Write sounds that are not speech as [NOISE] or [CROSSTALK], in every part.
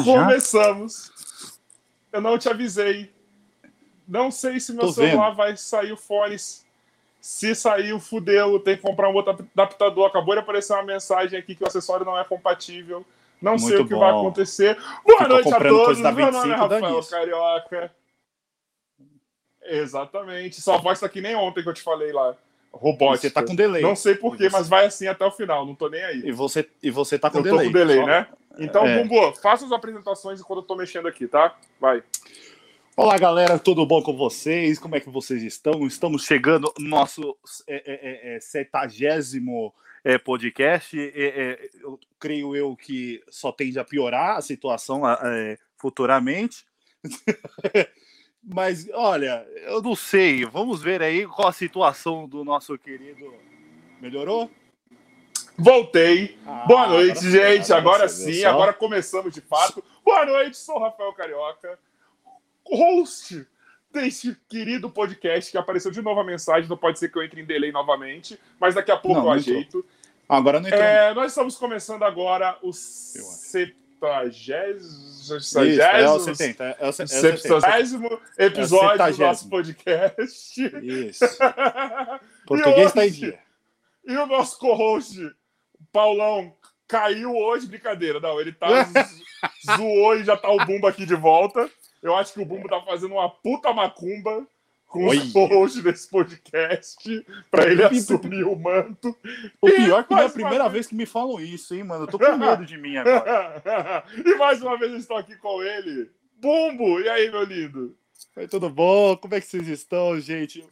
Mas já? Começamos. Eu não te avisei. Não sei se meu Tô celular vendo. vai sair o fone. Se sair, fudeu. Tem que comprar um outro adaptador. Acabou de aparecer uma mensagem aqui que o acessório não é compatível. Não sei Muito o que bom. vai acontecer. Boa Ficou noite a todos. Meu nome é 25 da Rafael. Carioca. Exatamente. Sua voz tá que nem ontem que eu te falei lá. Robótica. Você tá com delay. Não sei porquê, você- mas vai assim até o final. Não tô nem aí. E você, e você tá com eu tô delay. com delay, Só- né? Então, É. Bumbo, faça as apresentações enquanto eu tô mexendo aqui, tá? Vai. Olá, galera, tudo bom com vocês? Como é que vocês estão? Estamos chegando no nosso é, é, é, é, setagésimo é, podcast. É, eu creio eu que só tende a piorar a situação futuramente. [LAUGHS] Mas, olha, eu não sei. Vamos ver aí qual a situação do nosso querido. Melhorou? Voltei. Ah, Boa noite, agora- gente. Agora você viu sim, agora começamos de fato. Boa noite, sou o Rafael Carioca, host deste querido podcast que apareceu de novo a mensagem. Não pode ser que eu entre em delay novamente, mas daqui a pouco Não, eu não ajeito. Ah, Agora não entrou. É, nós estamos começando agora o acho. septagésimo. Isso, é o 70. É o, é o 70. Septagésimo episódio do septagésimo. nosso podcast. Isso. [LAUGHS] Português está em dia. E o nosso co-host, Paulão, caiu hoje, brincadeira. Não, ele tá zo- [LAUGHS] zoou e já tá o Bumba aqui de volta. Eu acho que o Bumba tá fazendo uma puta macumba com Olha. os desse podcast pra ele [LAUGHS] assumir o manto. O pior é que não é a primeira vez- vez que me falam isso, hein, mano? Eu tô com [LAUGHS] medo de mim agora. e mais uma vez eu estou aqui com ele, Bumbo. E aí, meu lindo? Oi, tudo bom? Como é que vocês estão, gente?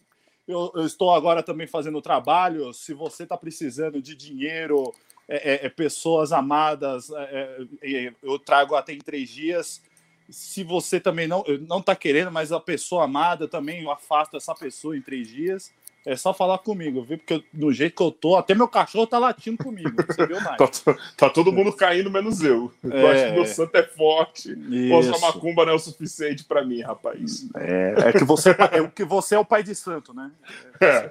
Eu, eu estou agora também fazendo trabalho. Se você está precisando de dinheiro, é, é, é, pessoas amadas, é, é, eu trago até em três dias. Se você também não não está querendo, mas a pessoa amada também eu afasto essa pessoa em três dias. É só falar comigo, viu? Porque eu- do jeito que eu tô, até meu cachorro tá latindo comigo. Você viu mais? [LAUGHS] Tá, to- tá todo mundo caindo, menos eu. Eu É, acho que meu é. santo é forte. Sua Isso. macumba não é o suficiente pra mim, rapaz. É, é que você é que você é o pai de santo, né? É.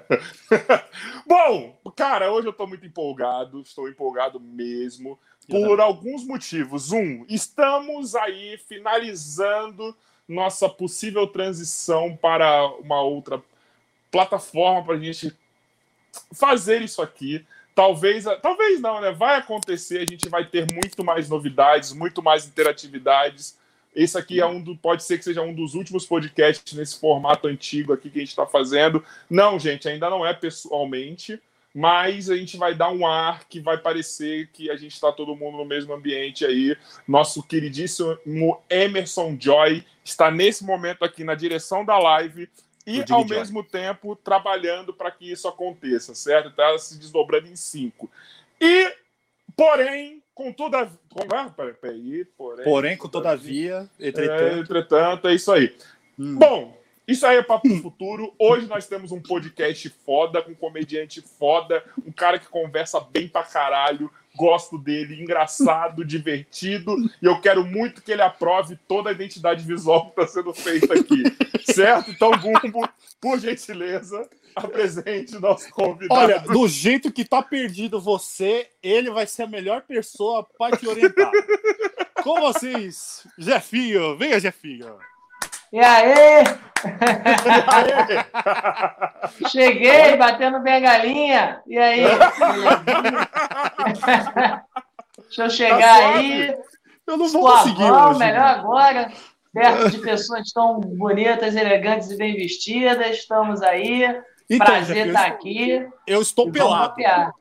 [LAUGHS] Bom, cara, hoje eu tô muito empolgado, estou empolgado mesmo, por alguns motivos. Um, estamos aí finalizando nossa possível transição para uma outra plataforma para a gente fazer isso aqui. Talvez, talvez não, né? Vai acontecer, a gente vai ter muito mais novidades, muito mais interatividades. Esse aqui é um do, pode ser que seja um dos últimos podcasts nesse formato antigo aqui que a gente está fazendo. Não, gente, ainda não é pessoalmente, mas a gente vai dar um ar que vai parecer que a gente está todo mundo no mesmo ambiente aí. Nosso queridíssimo Emerson Joy está nesse momento aqui na direção da live e ao mesmo tempo trabalhando para que isso aconteça, certo? Está se desdobrando em cinco. E, porém, com toda. Com, ah, peraí, porém, Porém, com todavia, É, entretanto. entretanto, é isso aí. Hum. Bom, isso aí é papo pro futuro. Hoje nós temos um podcast foda, com um comediante foda, um cara que conversa bem pra caralho. Gosto dele, engraçado, divertido, e eu quero muito que ele aprove toda a identidade visual que está sendo feita aqui. [LAUGHS] certo? Então, Bumbo, por gentileza, apresente o nosso convidado. Olha, do jeito que tá perdido você, ele vai ser a melhor pessoa para te orientar. Com vocês, Jefinho. Venha, Jefinho. E aí, [LAUGHS] cheguei batendo bengalinha. E aí? Deixa eu chegar aí. Eu não vou conseguir hoje. melhor né? agora. Perto de [LAUGHS] pessoas tão bonitas, elegantes e bem vestidas. Estamos aí. Então, Prazer estar aqui. eu estou pelado. mapear.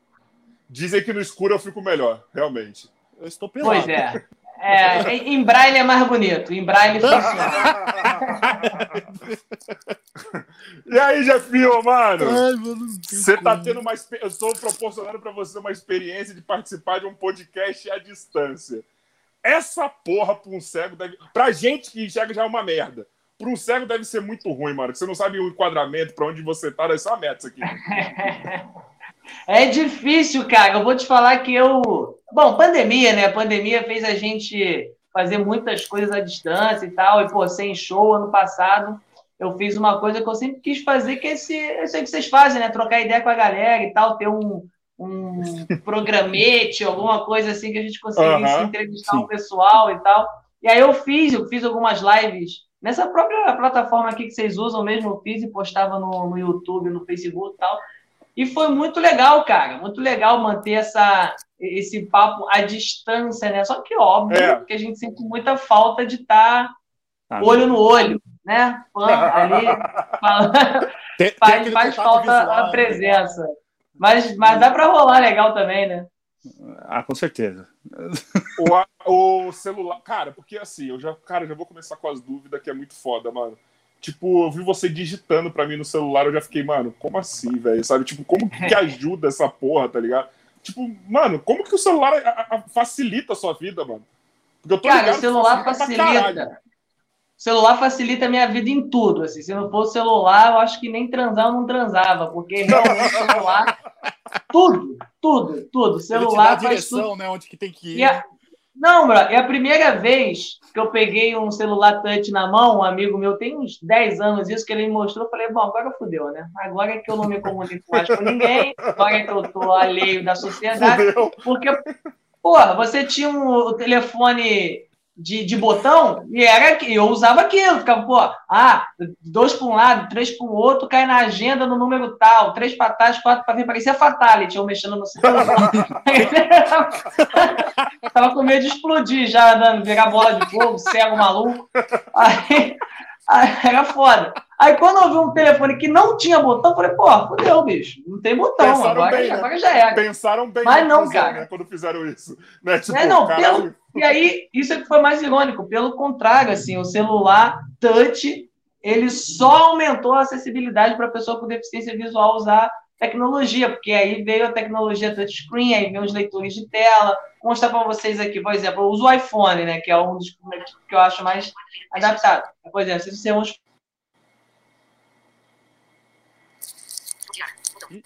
Dizem que no escuro eu fico melhor, realmente. Eu estou pelado. Pois é. [LAUGHS] É, em braille é mais bonito. Em braille funciona. [LAUGHS] E aí, Jefinho, mano? Você tá tendo uma. Eu estou proporcionando para você uma experiência de participar de um podcast à distância. Essa porra pra um cego deve. Pra gente que enxerga já é uma merda. Pra um cego deve ser muito ruim, mano. que Você não sabe o enquadramento, pra onde você tá, deve ser uma merda isso aqui. [LAUGHS] É difícil, cara. Eu vou te falar que eu. Bom, pandemia, né? A pandemia fez a gente fazer muitas coisas à distância e tal. E, pô, sem show ano passado, eu fiz uma coisa que eu sempre quis fazer, que é esse, esse aí que vocês fazem, né? Trocar ideia com a galera e tal, ter um, um [LAUGHS] programete, alguma coisa assim que a gente conseguisse uhum, entrevistar o pessoal e tal. E aí eu fiz, eu fiz algumas lives nessa própria plataforma aqui que vocês usam mesmo, eu fiz e postava no, no YouTube, no Facebook e tal. E foi muito legal, cara, muito legal manter essa, esse papo à distância, né? Só que óbvio é. que a gente sente muita falta de estar tá olho no olho, né? ali [LAUGHS] faz, faz falta visual, a né? presença. Mas, mas dá para rolar legal também, né? Ah, com certeza. O, o, celular. Cara, porque assim, eu já, cara, já vou começar com as dúvidas que é muito foda, mano. Tipo, eu vi você digitando pra mim no celular, eu já fiquei, mano, como assim, velho? Sabe? Tipo, como que [LAUGHS] ajuda essa porra, tá ligado? Tipo, mano, como que o celular a, a, facilita a sua vida, mano? Porque eu tô Cara, ligado, o celular facilita. facilita. O celular facilita a minha vida em tudo. Assim. Se não fosse celular, eu acho que nem transar eu não transava, porque realmente o celular. tudo, tudo, tudo. O celular Ele te dá a direção, tudo. né? Onde que tem que ir. A... Não, bro, é a primeira vez que eu peguei um celular touch na mão, um amigo meu, tem uns 10 anos isso, que ele me mostrou, eu falei, bom, agora fudeu, né? Agora é que eu não me comunico mais com ninguém, agora é que eu tô alheio da sociedade, fudeu. porque, porra, você tinha um, o telefone de, de botão e era que eu usava aquilo, ficava, pô, ah, dois para um lado, três para o outro, cai na agenda no número tal, três para trás, quatro para frente, parecia Fatality, eu mexendo no celular. [LAUGHS] Tava com medo de explodir já, dando, virar bola de fogo, cego maluco. Aí, aí, era foda. Aí quando eu vi um telefone que não tinha botão, eu falei, pô, fodeu, bicho. Não tem botão, Pensaram agora, bem, agora né? já era. Pensaram bem Mas não, cara. Né, quando fizeram isso. Né? Tipo, é, não, pelo, e aí, isso é que foi mais irônico. Pelo contrário, assim, o celular touch, ele só aumentou a acessibilidade para a pessoa com deficiência visual usar tecnologia, porque aí veio a tecnologia touchscreen, aí veio os leitores de tela. Vou mostrar para vocês aqui, por exemplo, eu uso o iPhone, né, que é um dos que eu acho mais adaptado. Por exemplo, se você usa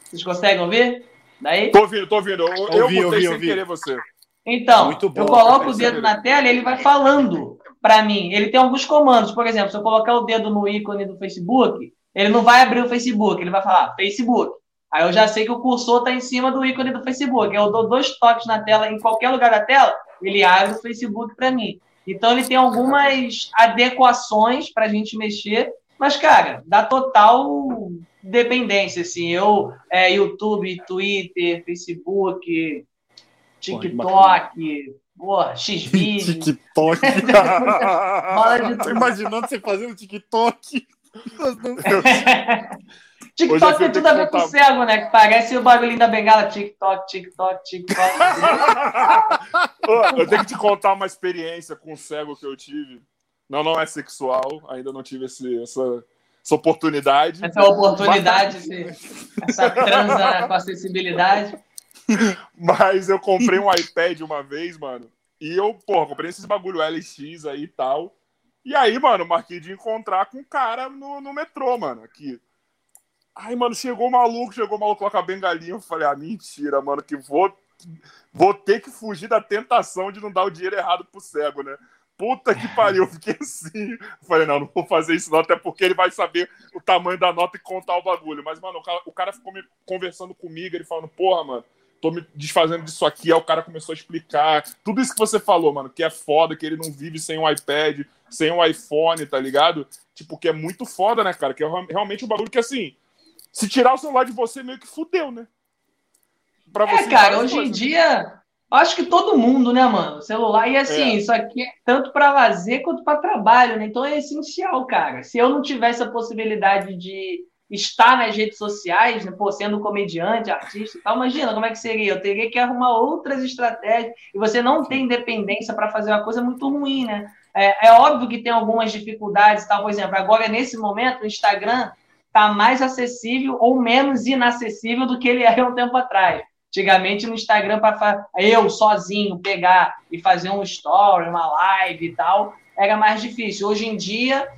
Vocês conseguem ouvir? Daí? Tô ouvindo, tô ouvindo. Eu, ouvi, eu botei ouvi, sem ouvi. querer você. Então, bom, eu coloco o dedo na tela e ele vai falando para mim. Ele tem alguns comandos. Por exemplo, se eu colocar o dedo no ícone do Facebook, ele não vai abrir o Facebook, ele vai falar Facebook. Aí eu já sei que o cursor está em cima do ícone do Facebook. Eu dou dois toques na tela, em qualquer lugar da tela, ele abre o Facebook para mim. Então ele tem algumas adequações para a gente mexer, mas, cara, dá total dependência. Assim, eu, é, YouTube, Twitter, Facebook, TikTok, porra, X-Vídeo. [LAUGHS] TikTok. [LAUGHS] Tô imaginando você fazendo TikTok. TikTok tem tudo a ver com cego, né? Que parece o bagulhinho da bengala. TikTok, TikTok, TikTok. [LAUGHS] eu tenho que te contar uma experiência com o cego que eu tive. Não, não é sexual. Ainda não tive esse, essa, essa oportunidade. Essa oportunidade, mas... essa transa com acessibilidade. [LAUGHS] Mas eu comprei um iPad uma vez, mano. E eu, porra, comprei esses bagulho LX aí e tal. E aí, mano, marquei de encontrar com um cara no, no metrô, mano, aqui. Aí, mano, chegou o maluco, chegou o maluco com a bengalinha. Eu falei, ah, mentira, mano, que vou, vou ter que fugir da tentação de não dar o dinheiro errado pro cego, né? Puta que pariu, eu fiquei assim. falei, não, não vou fazer isso não, até porque ele vai saber o tamanho da nota e contar o bagulho. Mas, mano, o cara, o cara ficou conversando comigo, ele falando, porra, mano, tô me desfazendo disso aqui. Aí o cara começou a explicar tudo isso que você falou, mano, que é foda, que ele não vive sem um iPad, sem um iPhone, tá ligado? Tipo, que é muito foda, né, cara? Que é realmente um bagulho que, assim, se tirar o celular de você, meio que fudeu, né? Pra é, você é, cara, hoje coisas. em dia, acho que todo mundo, né, mano? Celular, e assim, é. isso aqui é tanto para lazer quanto para trabalho, né? Então é essencial, cara. Se eu não tivesse a possibilidade de estar nas redes sociais, né, pô, sendo comediante, artista e tal, imagina como é que seria. Eu teria que arrumar outras estratégias e você não tem independência para fazer uma coisa muito ruim, né? É, é, óbvio que tem algumas dificuldades, tal. Por exemplo, agora nesse momento o Instagram está mais acessível ou menos inacessível do que ele era um tempo atrás. Antigamente no Instagram para eu sozinho pegar e fazer um story, uma live e tal, era mais difícil. Hoje em dia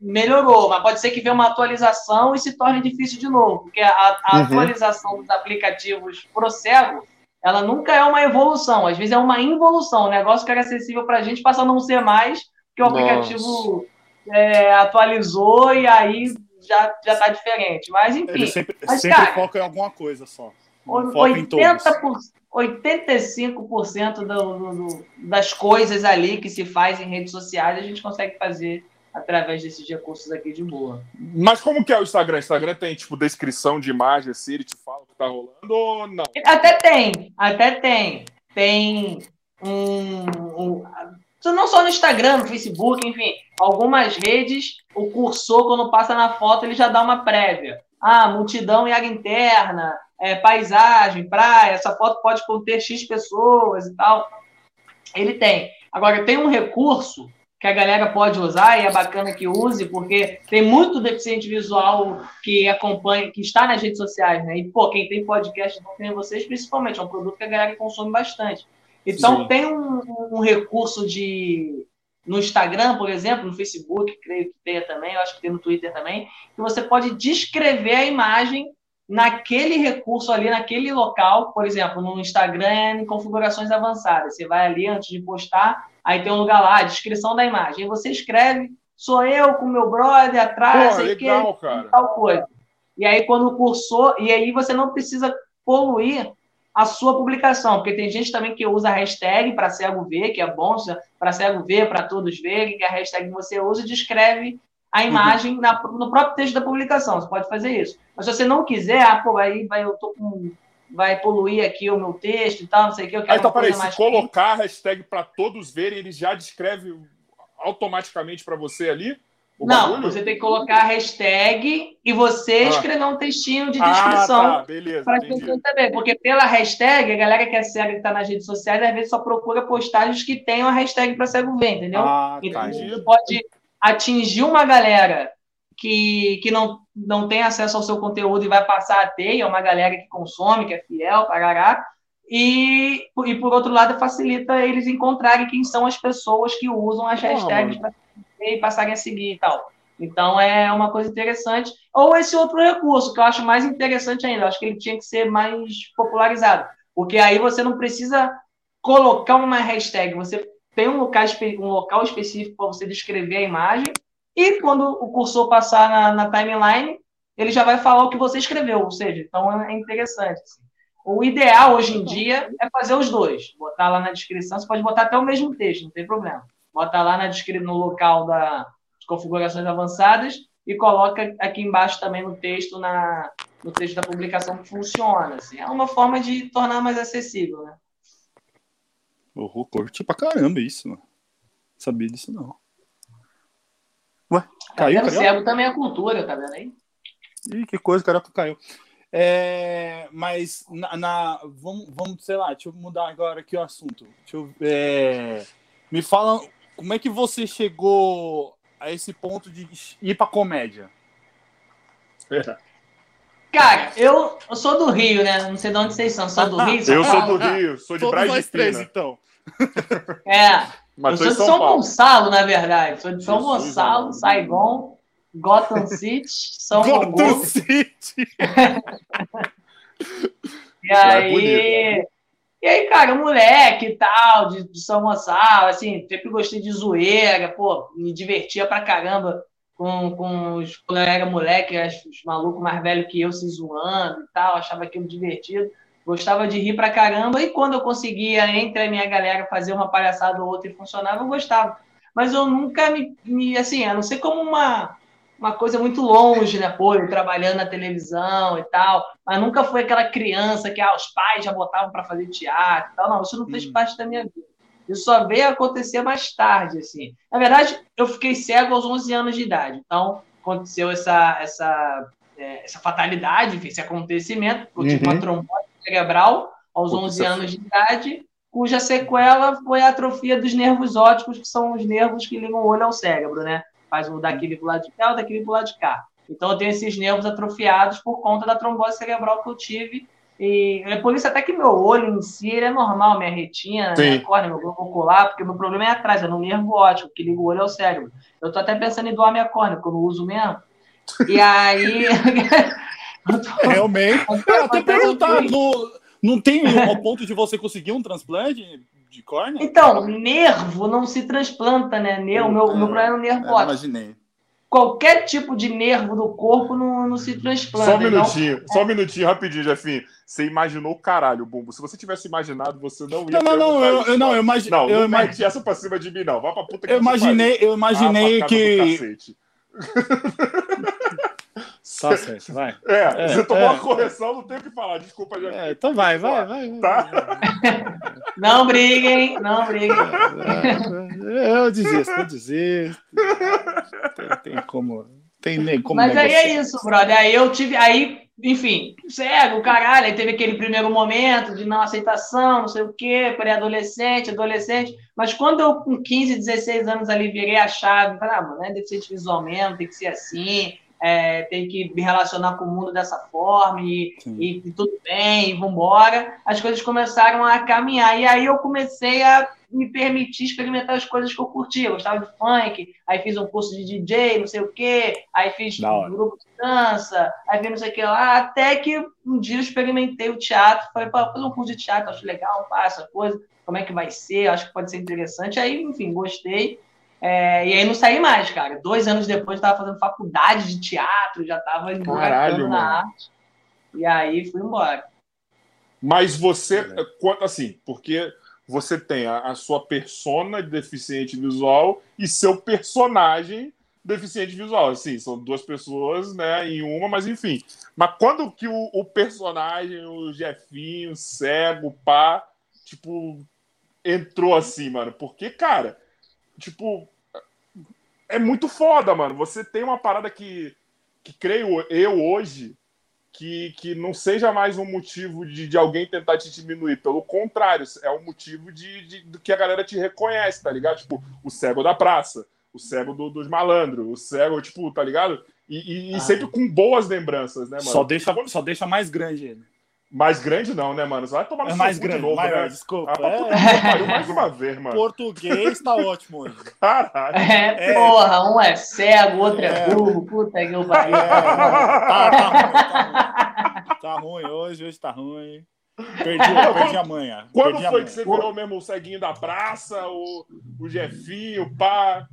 melhorou, mas pode ser que venha uma atualização e se torne difícil de novo, porque a, a uhum. atualização dos aplicativos pro cego, ela nunca é uma evolução, às vezes é uma involução, o negócio que era acessível para a gente passa a não ser mais, que o Nossa. aplicativo é, atualizou e aí já, já tá diferente, mas enfim. Ele sempre, mas, sempre cara, foca em alguma coisa só. 80%, por, 85% do, do, do, das coisas ali que se faz em redes sociais a gente consegue fazer através desses recursos aqui de boa. Mas como que é o Instagram? O Instagram tem, tipo, descrição de imagem, assim, ele te fala o que tá rolando ou não? Até tem, até tem. Tem um, um não só no Instagram, no Facebook, enfim, algumas redes, o cursor, quando passa na foto, ele já dá uma prévia. Ah, multidão e área interna, é, paisagem, praia, essa foto pode conter X pessoas e tal. Ele tem. Agora, tem um recurso que a galera pode usar e é bacana que use, porque tem muito deficiente visual que acompanha, que está nas redes sociais, né? E, pô, quem tem podcast, não tem vocês, principalmente, é um produto que a galera consome bastante. Então, Sim. tem um, um, recurso de. No Instagram, por exemplo, no Facebook, creio que tenha também, eu acho que tem no Twitter também, que você pode descrever a imagem naquele recurso ali, naquele local, por exemplo, no Instagram em configurações avançadas. Você vai ali antes de postar, aí tem um lugar lá, descrição da imagem. Aí você escreve, sou eu com meu brother atrás, Pô, legal, que, tal coisa. E aí quando o cursor, e aí você não precisa poluir a sua publicação, porque tem gente também que usa a hashtag para cego ver, que é bom para cego ver, para todos verem, que a hashtag que você usa e descreve a uhum. imagem na, no próprio texto da publicação. Você pode fazer isso. Mas se você não quiser, ah, pô, aí vai, eu tô com, vai poluir aqui o meu texto e tal, não sei o que. Eu quero então, peraí, se colocar a hashtag para todos verem, ele já descreve automaticamente para você ali? Não, bagulho? você tem que colocar a hashtag e você ah. escrever um textinho de descrição. Ah, tá, beleza. Para você saber. Porque pela hashtag, a galera que é cega que está nas redes sociais, às vezes só procura postagens que tenham a hashtag para cego ver, entendeu? Ah, então tá. você pode atingir uma galera que, que não, não tem acesso ao seu conteúdo e vai passar a ter, é uma galera que consome, que é fiel, parará. E, e por outro lado, facilita eles encontrarem quem são as pessoas que usam as hashtags para e passarem a seguir e tal. Então é uma coisa interessante. Ou esse outro recurso, que eu acho mais interessante ainda, eu acho que ele tinha que ser mais popularizado. Porque aí você não precisa colocar uma hashtag, você tem um local, um local específico para você descrever a imagem, e quando o cursor passar na, na, timeline, ele já vai falar o que você escreveu, ou seja, então é interessante. Assim. O ideal hoje em dia é fazer os dois, botar lá na descrição, você pode botar até o mesmo texto, não tem problema bota lá na descrição, no local das configurações avançadas e coloca aqui embaixo também no texto, na, no texto da publicação que funciona. Assim. É uma forma de tornar mais acessível, né? Oh, curti pra caramba isso, mano. Sabia disso não. Ué, tá caiu, tá cego também é cultura, tá vendo aí? Ih, que coisa, carioca caiu. É, mas na, na, vamos, vamos, sei lá, deixa eu mudar agora aqui o assunto. Deixa eu, é, me fala como é que você chegou a esse ponto de ir pra comédia? [LAUGHS] Cara, eu, eu sou do Rio, né? Não sei de onde vocês são. Sou do Rio? eu sou do Rio, sou de Todos Brás nós três, então. [LAUGHS] É. Mas eu sou de São, São Gonçalo, na verdade. Sou de São Jesus, Gonçalo, mano. Saigon, Gotham [LAUGHS] City, São Gotham Gotham City. e aí, e aí, cara, moleque e tal, de, de, São Gonçalo, assim, sempre gostei de zoeira, pô, me divertia pra caramba com, com os, quando eu era moleque, os malucos mais velhos que eu se zoando e tal, achava aquilo divertido, gostava de rir pra caramba, e quando eu conseguia, entre a minha galera, fazer uma palhaçada ou outra e funcionava, eu gostava. Mas eu nunca me, me assim, a não ser como uma uma coisa muito longe, né? Pô, eu trabalhando na televisão e tal, mas nunca foi aquela criança que ah, os pais já botavam para fazer teatro e tal. Não, isso não fez hum. parte da minha vida. Isso só veio acontecer mais tarde, assim. Na verdade, eu fiquei cego aos 11 anos de idade. Então, aconteceu essa, essa, é, essa fatalidade, esse acontecimento. Eu tive uhum. uma trombose cerebral aos 11 anos de idade, cuja sequela foi a atrofia dos nervos ópticos, que são os nervos que ligam o olho ao cérebro, né? Faz um daquele pro lado de cá, o daquele pro lado de cá. Então eu tenho esses nervos atrofiados por conta da trombose cerebral que eu tive. E é por isso até que meu olho em si é normal, minha retina, Sim. minha córnea, meu globo ocular, porque meu problema é atrás, é no nervo óptico, que liga o olho ao cérebro. Eu tô até pensando em doar minha córnea, porque eu não uso mesmo. E aí. [LAUGHS] tô... Realmente. Eu até perguntar, não, não tem o ponto de você conseguir um transplante? De Então, nervo não se transplanta, né? Nervo, meu, meu problema é o nervo óptico. Imaginei. qualquer tipo de nervo do corpo não, não se transplanta. Só um minutinho, então, só um minutinho, rapidinho, Jefinho. Você imaginou o caralho, Bumbo. Se você tivesse imaginado, você não ia. Não, não, não, eu, eu, não, eu imagi... Não, eu não imagi... essa pra cima de mim, não. Vá pra puta que Eu imaginei, eu imaginei ah, que. [LAUGHS] Tá certo, vai. [LAUGHS] É, é você tomou é, uma correção, não tem o que falar. Desculpa, já. É, então vai, vai, vai. vai tá? [LAUGHS] Não briguem, não briguem. Eu desisto, eu desisto. Tem, tem como. Tem nem como. Mas negociar. aí é isso, brother. Aí eu tive. Aí, enfim, cego, caralho. Aí teve aquele primeiro momento de não aceitação, não sei o quê, pré-adolescente, adolescente. Mas quando eu, com 15, 16 anos ali, virei a chave, falei, ah, mano, é deficiente visual mesmo, tem que ser assim é, tem que me relacionar com o mundo dessa forma e, e, e tudo bem, e vambora. As coisas começaram a caminhar. E aí eu comecei a me permitir experimentar as coisas que eu curtia. Eu gostava de funk, aí fiz um curso de DJ, não sei o quê, aí fiz um grupo de dança, aí fiz não sei o que lá, até que um dia eu experimentei o teatro, falei, para fazer um curso de teatro, acho legal, pá, essa coisa, como é que vai ser, acho que pode ser interessante. Aí, enfim, gostei. É, e aí não saí mais, cara. Dois anos depois estava fazendo faculdade de teatro, já estava Caralho, na arte. E aí fui embora. Mas você, assim, porque você tem a, a, sua persona de deficiente visual e seu personagem deficiente visual. Assim, são duas pessoas, né, em uma, mas enfim. Mas quando que o, o personagem, o Jefinho, cego, pá, tipo, entrou assim, mano? Porque, cara tipo, é muito foda, mano. Você tem uma parada que, que creio eu hoje, que, que não seja mais um motivo de, de alguém tentar te diminuir. Pelo contrário, é um motivo de, de, de que a galera te reconhece, tá ligado? Tipo, o cego da praça, o cego do, dos malandros, o cego, tipo, tá ligado? E, e, e ah. sempre com boas lembranças, né, mano? Só deixa, só deixa mais grande ele. Mais grande não, né, mano? Você vai tomar no é mais grande, de novo, maior, né? desculpa. Ah, é. mais uma vez, mano. Português tá ótimo hoje. [LAUGHS] Caralho. É, é, porra, um é cego, outro é, é burro, puta que eu pariu. É, tá, tá, ruim, tá, ruim. tá ruim hoje, hoje tá ruim. Perdi, perdi a manhã. Quando perdi foi que você virou mesmo o ceguinho da praça, o, o Jefinho, o pá?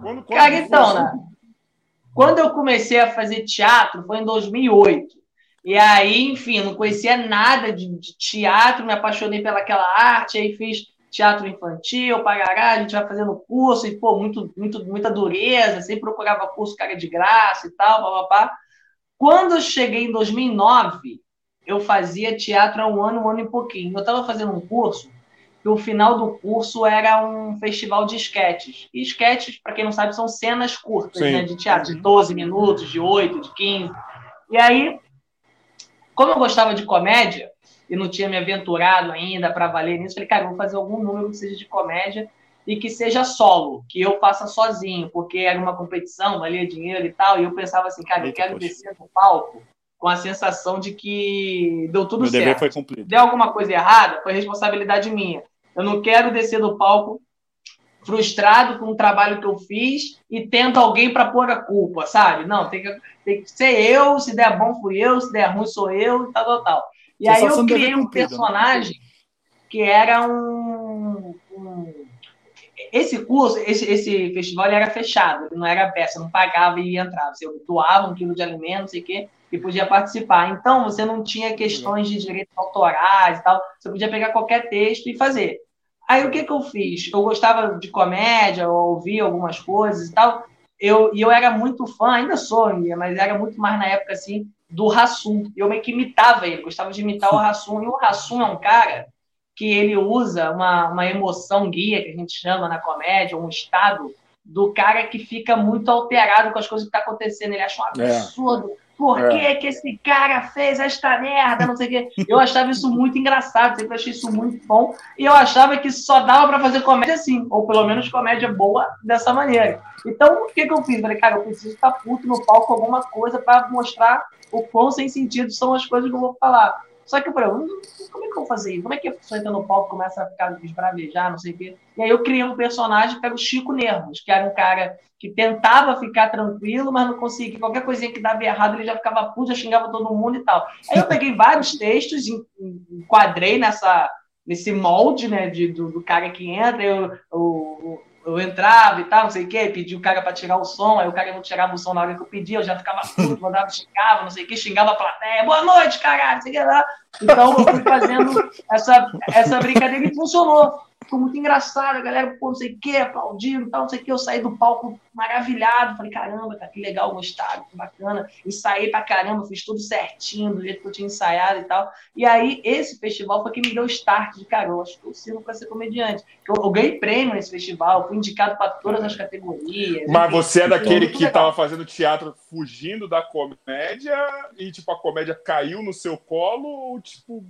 Quando, quando Cara, então, né? Quando eu comecei a fazer teatro foi em 2008. E aí, enfim, não conhecia nada de, de teatro, me apaixonei pelaquela arte, aí fiz teatro infantil, pagará, a gente vai fazendo curso, e, pô, muito, muito, muita dureza, sempre procurava curso cara de graça e tal, papapá. Quando eu cheguei em 2009, eu fazia teatro há um ano, um ano e pouquinho. Eu estava fazendo um curso, e o final do curso era um festival de esquetes. E esquetes, para quem não sabe, são cenas curtas, né, de teatro, de 12 minutos, de 8, de 15. E aí, como eu gostava de comédia e não tinha me aventurado ainda para valer nisso, falei, cara, vou fazer algum número que seja de comédia e que seja solo, que eu faça sozinho, porque era uma competição, valia dinheiro e tal, e eu pensava assim, cara, eu quero descer no palco com a sensação de que deu tudo Meu certo. Dever foi cumprido. Deu alguma coisa errada, foi responsabilidade minha. Eu não quero descer do palco frustrado com o trabalho que eu fiz e tento alguém para pôr a culpa, sabe? Não, tem que, tem que ser eu, se der bom fui eu, se der ruim sou eu, e tal, tal, tal. E aí eu criei um né? personagem né? que era um, um, Esse curso, esse, esse festival ele era fechado, ele não era peça, não pagava e entrava. Você doava um quilo de alimento, não sei o quê, e podia participar. Então, você não tinha questões de direitos autorais e tal, você podia pegar qualquer texto e fazer. Aí o que, que eu fiz? Eu gostava de comédia, eu ouvia algumas coisas e tal. Eu, e eu era muito fã, ainda sou, mas era muito mais na época assim, do Rassum. Eu meio que imitava ele, gostava de imitar o Rassum. E o Rassum é um cara que ele usa uma, uma emoção guia, que a gente chama na comédia, um estado do cara que fica muito alterado com as coisas que estão tá acontecendo. Ele acha um é. absurdo. Por é. que, que esse cara fez esta merda? Não sei o quê. Eu achava isso muito engraçado, sempre achei isso muito bom. E eu achava que só dava para fazer comédia assim, ou pelo menos comédia boa dessa maneira. Então, o que, que eu fiz? Falei, cara, eu preciso estar puto no palco alguma coisa para mostrar o quão sem sentido são as coisas que eu vou falar. Só que eu falei, hum, como é que eu vou fazer isso? Como é que a pessoa entra no palco e começa a ficar esbravejar, não sei o quê? E aí eu criei um personagem era o Chico Nervos, que era um cara que tentava ficar tranquilo, mas não conseguia. Qualquer coisinha que dava errado, ele já ficava puto, já xingava todo mundo e tal. Aí eu peguei vários textos, enquadrei nessa, nesse molde né, de, do, do cara que entra, eu, eu entrava e tal, não sei o quê, pedi o cara para tirar o som, aí o cara não tirava o som na hora que eu pedia, eu já ficava puto, [LAUGHS] mandava, xingava, não sei o quê, xingava a plateia, boa noite, caralho, sei lá. Então eu fui fazendo essa, essa brincadeira e funcionou ficou muito engraçado, a galera, pô, não sei o que, aplaudindo, tal, não sei o que, eu saí do palco maravilhado, falei, caramba, cara, que legal, gostaram, que bacana, ensaiei pra caramba, fiz tudo certinho, do jeito que eu tinha ensaiado e tal, e aí esse festival foi que me deu o start de, cara, eu acho que eu sirvo pra ser comediante, eu, eu ganhei prêmio nesse festival, fui indicado para todas as categorias. Mas enfim, você é daquele que legal. tava fazendo teatro fugindo da comédia e, tipo, a comédia caiu no seu colo ou, tipo,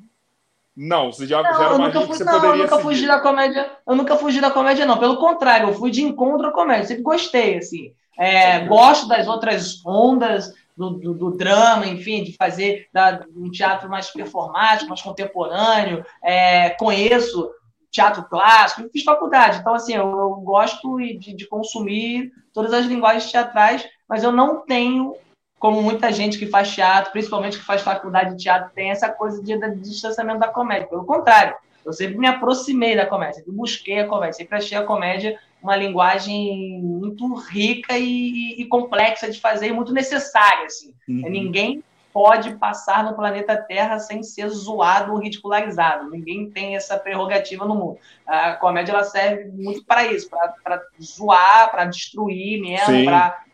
não, você já, não, já era uma fui, que você não, poderia eu nunca seguir. fugi da comédia. Eu nunca fugi da comédia, não. Pelo contrário, eu fui de encontro à comédia. Sempre gostei, assim. É, gosto das outras ondas do, do, do, drama, enfim, de fazer da, um teatro mais performático, mais contemporâneo. É, conheço teatro clássico, fiz faculdade. Então, assim, eu, eu gosto de, de consumir todas as linguagens teatrais, mas eu não tenho como muita gente que faz teatro, principalmente que faz faculdade de teatro, tem essa coisa de, de distanciamento da comédia. Pelo contrário, eu sempre me aproximei da comédia, sempre busquei a comédia, sempre achei a comédia uma linguagem muito rica e, e complexa de fazer e muito necessária. Assim. Uhum. Ninguém pode passar no planeta Terra sem ser zoado ou ridicularizado. Ninguém tem essa prerrogativa no mundo. A comédia ela serve muito para isso, para zoar, para destruir mesmo, para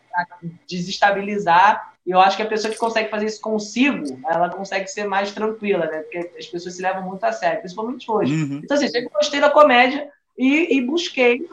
desestabilizar e eu acho que a pessoa que consegue fazer isso consigo, ela consegue ser mais tranquila, né? Porque as pessoas se levam muito a sério, principalmente hoje. Uhum. Então, assim, sempre gostei da comédia e, e, busquei.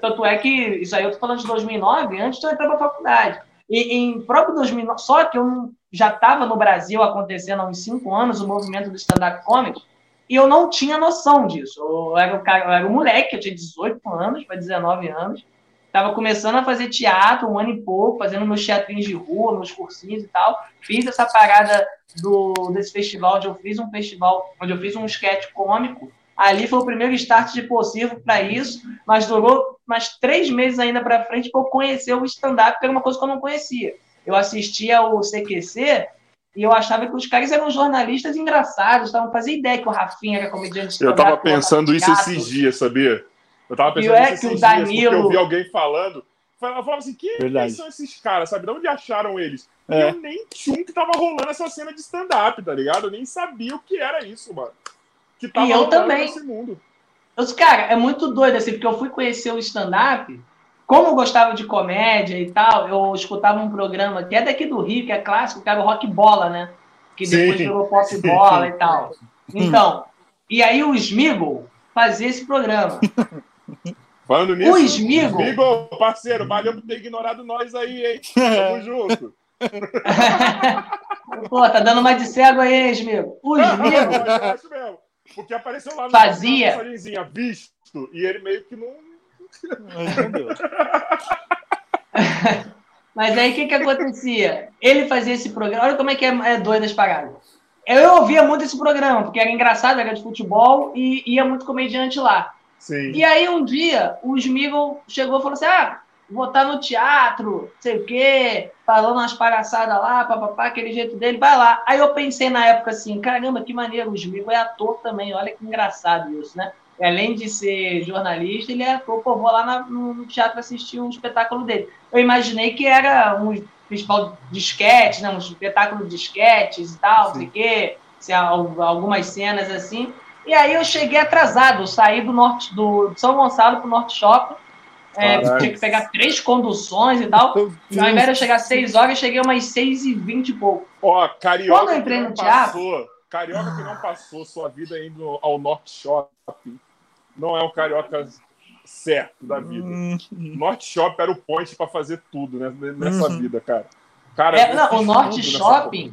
Tanto é que, isso aí eu tô falando de 2009, antes de eu entrar para a faculdade. E em próprio 2009, só que eu já estava no Brasil acontecendo há uns cinco anos o movimento do stand-up comedy, e eu não tinha noção disso. Eu era, o cara, eu era um moleque, eu tinha 18 anos para 19 anos, Estava começando a fazer teatro, um ano e pouco, fazendo meus teatrinhos de rua, meus cursinhos e tal. Fiz essa parada do, desse festival, onde eu fiz um festival, onde eu fiz um sketch cômico. Ali foi o primeiro start de possível para isso, mas durou mais três meses ainda para frente para eu conhecer o stand-up, que era uma coisa que eu não conhecia. Eu assistia ao CQC e eu achava que os caras eram jornalistas engraçados, estavam fazendo ideia que o Rafinha era comediante. Eu estava pensando isso esses dias, sabia? Eu tava pensando é que o Danilo... eu vi alguém falando. Eu falava assim, quem, quem são esses caras, sabe? De onde acharam eles? É. Eu nem tinha um que tava rolando essa cena de stand-up, tá ligado? Eu nem sabia o que era isso, mano. Que tava e eu também. nesse mundo. Os, cara, é muito doido, assim, porque eu fui conhecer o stand-up, como eu gostava de comédia e tal, eu escutava um programa que é daqui do Rio, que é clássico, que era o Rock Bola, né? Que depois Sim. virou Pop Bola e tal. Então, e aí o Smiggle fazia esse programa. [LAUGHS] Falando nisso, o Smigo... Smigo, parceiro, valeu por ter ignorado nós aí, hein? Tamo [LAUGHS] junto. [LAUGHS] Pô, tá dando uma de cego aí, hein, Smigo? O Smigo... mesmo. Porque apareceu lá no Fazia. visto, e ele meio que não... [LAUGHS] Mas aí o que que acontecia? Ele fazia esse programa, olha como é que é, é doido as paradas. Eu ouvia muito esse programa, porque era engraçado, era de futebol e ia muito comediante lá. Sim. E aí um dia o Smigol chegou e falou assim: ah, vou estar no teatro, sei o quê, falando umas palhaçadas lá, papapá, aquele jeito dele, vai lá. Aí eu pensei na época assim: caramba, que maneiro, o Smigol é ator também, olha que engraçado isso, né? Além de ser jornalista, ele é ator, pô, vou lá na, no teatro assistir um espetáculo dele. Eu imaginei que era um festival de né? um espetáculo de esquetes e tal, não sei o quê, algumas cenas assim. E aí eu cheguei atrasado, saí do norte do São Gonçalo para o Norte Shopping. É, tinha que pegar três conduções e tal. E ao invés de eu chegar às 6 horas, eu cheguei umas 6 e 20 e pouco. Ó, carioca Quando eu entrei no teatro. Passou, carioca que não passou sua vida indo ao Norte Shopping não é um carioca certo da vida. Hum. Norte Shopping era o point para fazer tudo né, nessa uhum. vida, cara. cara é, não, o Norte Shopping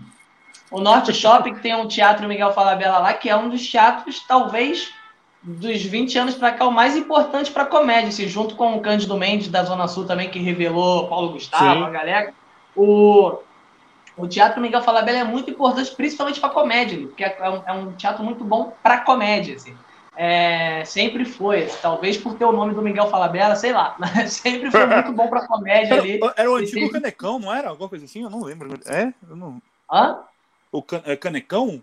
o Norte Shopping tem um teatro Miguel Falabella lá, que é um dos teatros, talvez, dos 20 anos para cá, o mais importante para comédia, assim, junto com o Cândido Mendes da Zona Sul também, que revelou Paulo Gustavo, Sim. a galera. O, o Teatro Miguel Falabella é muito importante, principalmente para comédia, porque é um, é um, teatro muito bom para comédia, assim. É, sempre foi, assim, talvez por ter o nome do Miguel Falabella, sei lá, [LAUGHS] mas sempre foi muito bom para comédia ali. Era, era o antigo sempre... Canecão, não era? Alguma coisa assim? Eu não lembro. É? Eu não... Hã? O can é Canecão?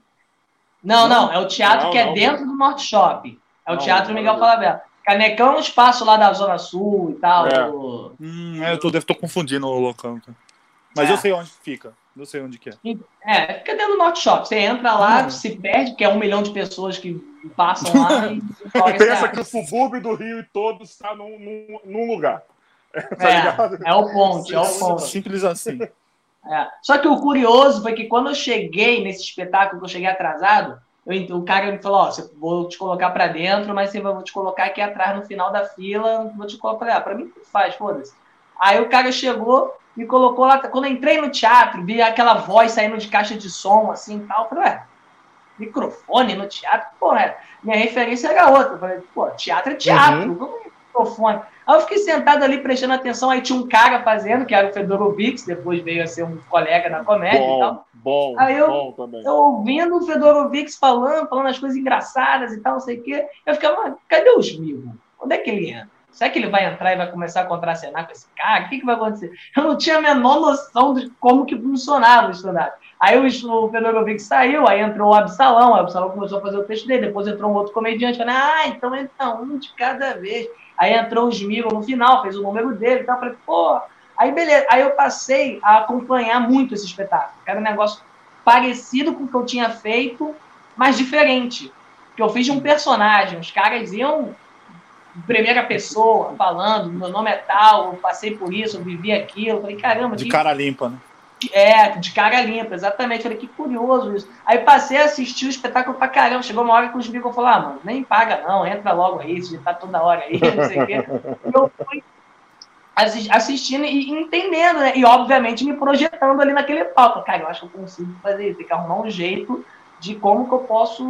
Não, não, é o teatro não, que é não, dentro do Norte Shopping. É o Teatro Miguel Falabella. Canecão é um espaço lá da Zona Sul e tal. É. do- Hum, é, eu tô, devo estar confundindo o local. cara. Mas É. eu sei onde fica. Eu sei onde que é. É, fica dentro do Norte Shop. Você entra lá, Hum. se perde, que é um milhão de pessoas que passam lá [LAUGHS] e E pensa que o subúrbio do Rio todo está num, num, num lugar. tá É, ligado? é o ponte, é o ponte. Simples assim. É. Só que o curioso foi que quando eu cheguei nesse espetáculo, que eu cheguei atrasado, eu- o cara me falou, ó, você- vou te colocar pra dentro, mas você vou te colocar aqui atrás no final da fila, vou te colocar, ah, pra mim faz, foda-se. Aí o cara chegou, me colocou lá, quando eu entrei no teatro, vi aquela voz saindo de caixa de som, assim, e tal, eu falei, ué, microfone no teatro? Pô, é, minha referência era outra, eu falei, pô, teatro é teatro, como é microfone? Aí eu fiquei sentado ali prestando atenção, aí tinha um cara fazendo, que era o Fedorovic, depois veio a ser um colega na comédia e tal. Bom, bom, Aí eu- bom também. Eu ouvindo o Fedorovic falando, falando as coisas engraçadas e tal, não sei o quê. Eu ficava, cadê o Smigo? Onde é que ele entra? Será que ele vai entrar e vai começar a contracenar com esse cara? O que, que vai acontecer? Eu não tinha a menor noção de como que funcionava o stand-up. Aí o, o Fedorovic saiu, aí entrou o Absalão, o Absalão começou a fazer o texto dele, depois entrou um outro comediante, falei, ah, então entra um de cada vez. Aí entrou o Smigo no final, fez o número dele e tal, eu falei, pô... Aí beleza, aí eu passei a acompanhar muito esse espetáculo. Era um negócio parecido com o que eu tinha feito, mas diferente. Que eu fiz de um personagem. Os caras iam em primeira pessoa, falando, meu nome é tal, eu passei por isso, eu vivi aquilo. Eu falei, caramba, De que, cara limpa, né? É, de cara limpa, exatamente. Falei, que curioso isso. Aí passei a assistir o espetáculo pra caramba. Chegou uma hora que os amigos falaram, ah, mano, nem paga não, entra logo aí, você tá toda hora aí, [LAUGHS] não sei o quê. E eu fui assi- assistindo e entendendo, né? E obviamente me projetando ali naquele palco. Cara, eu acho que eu consigo fazer isso, tem que arrumar um jeito de como que eu posso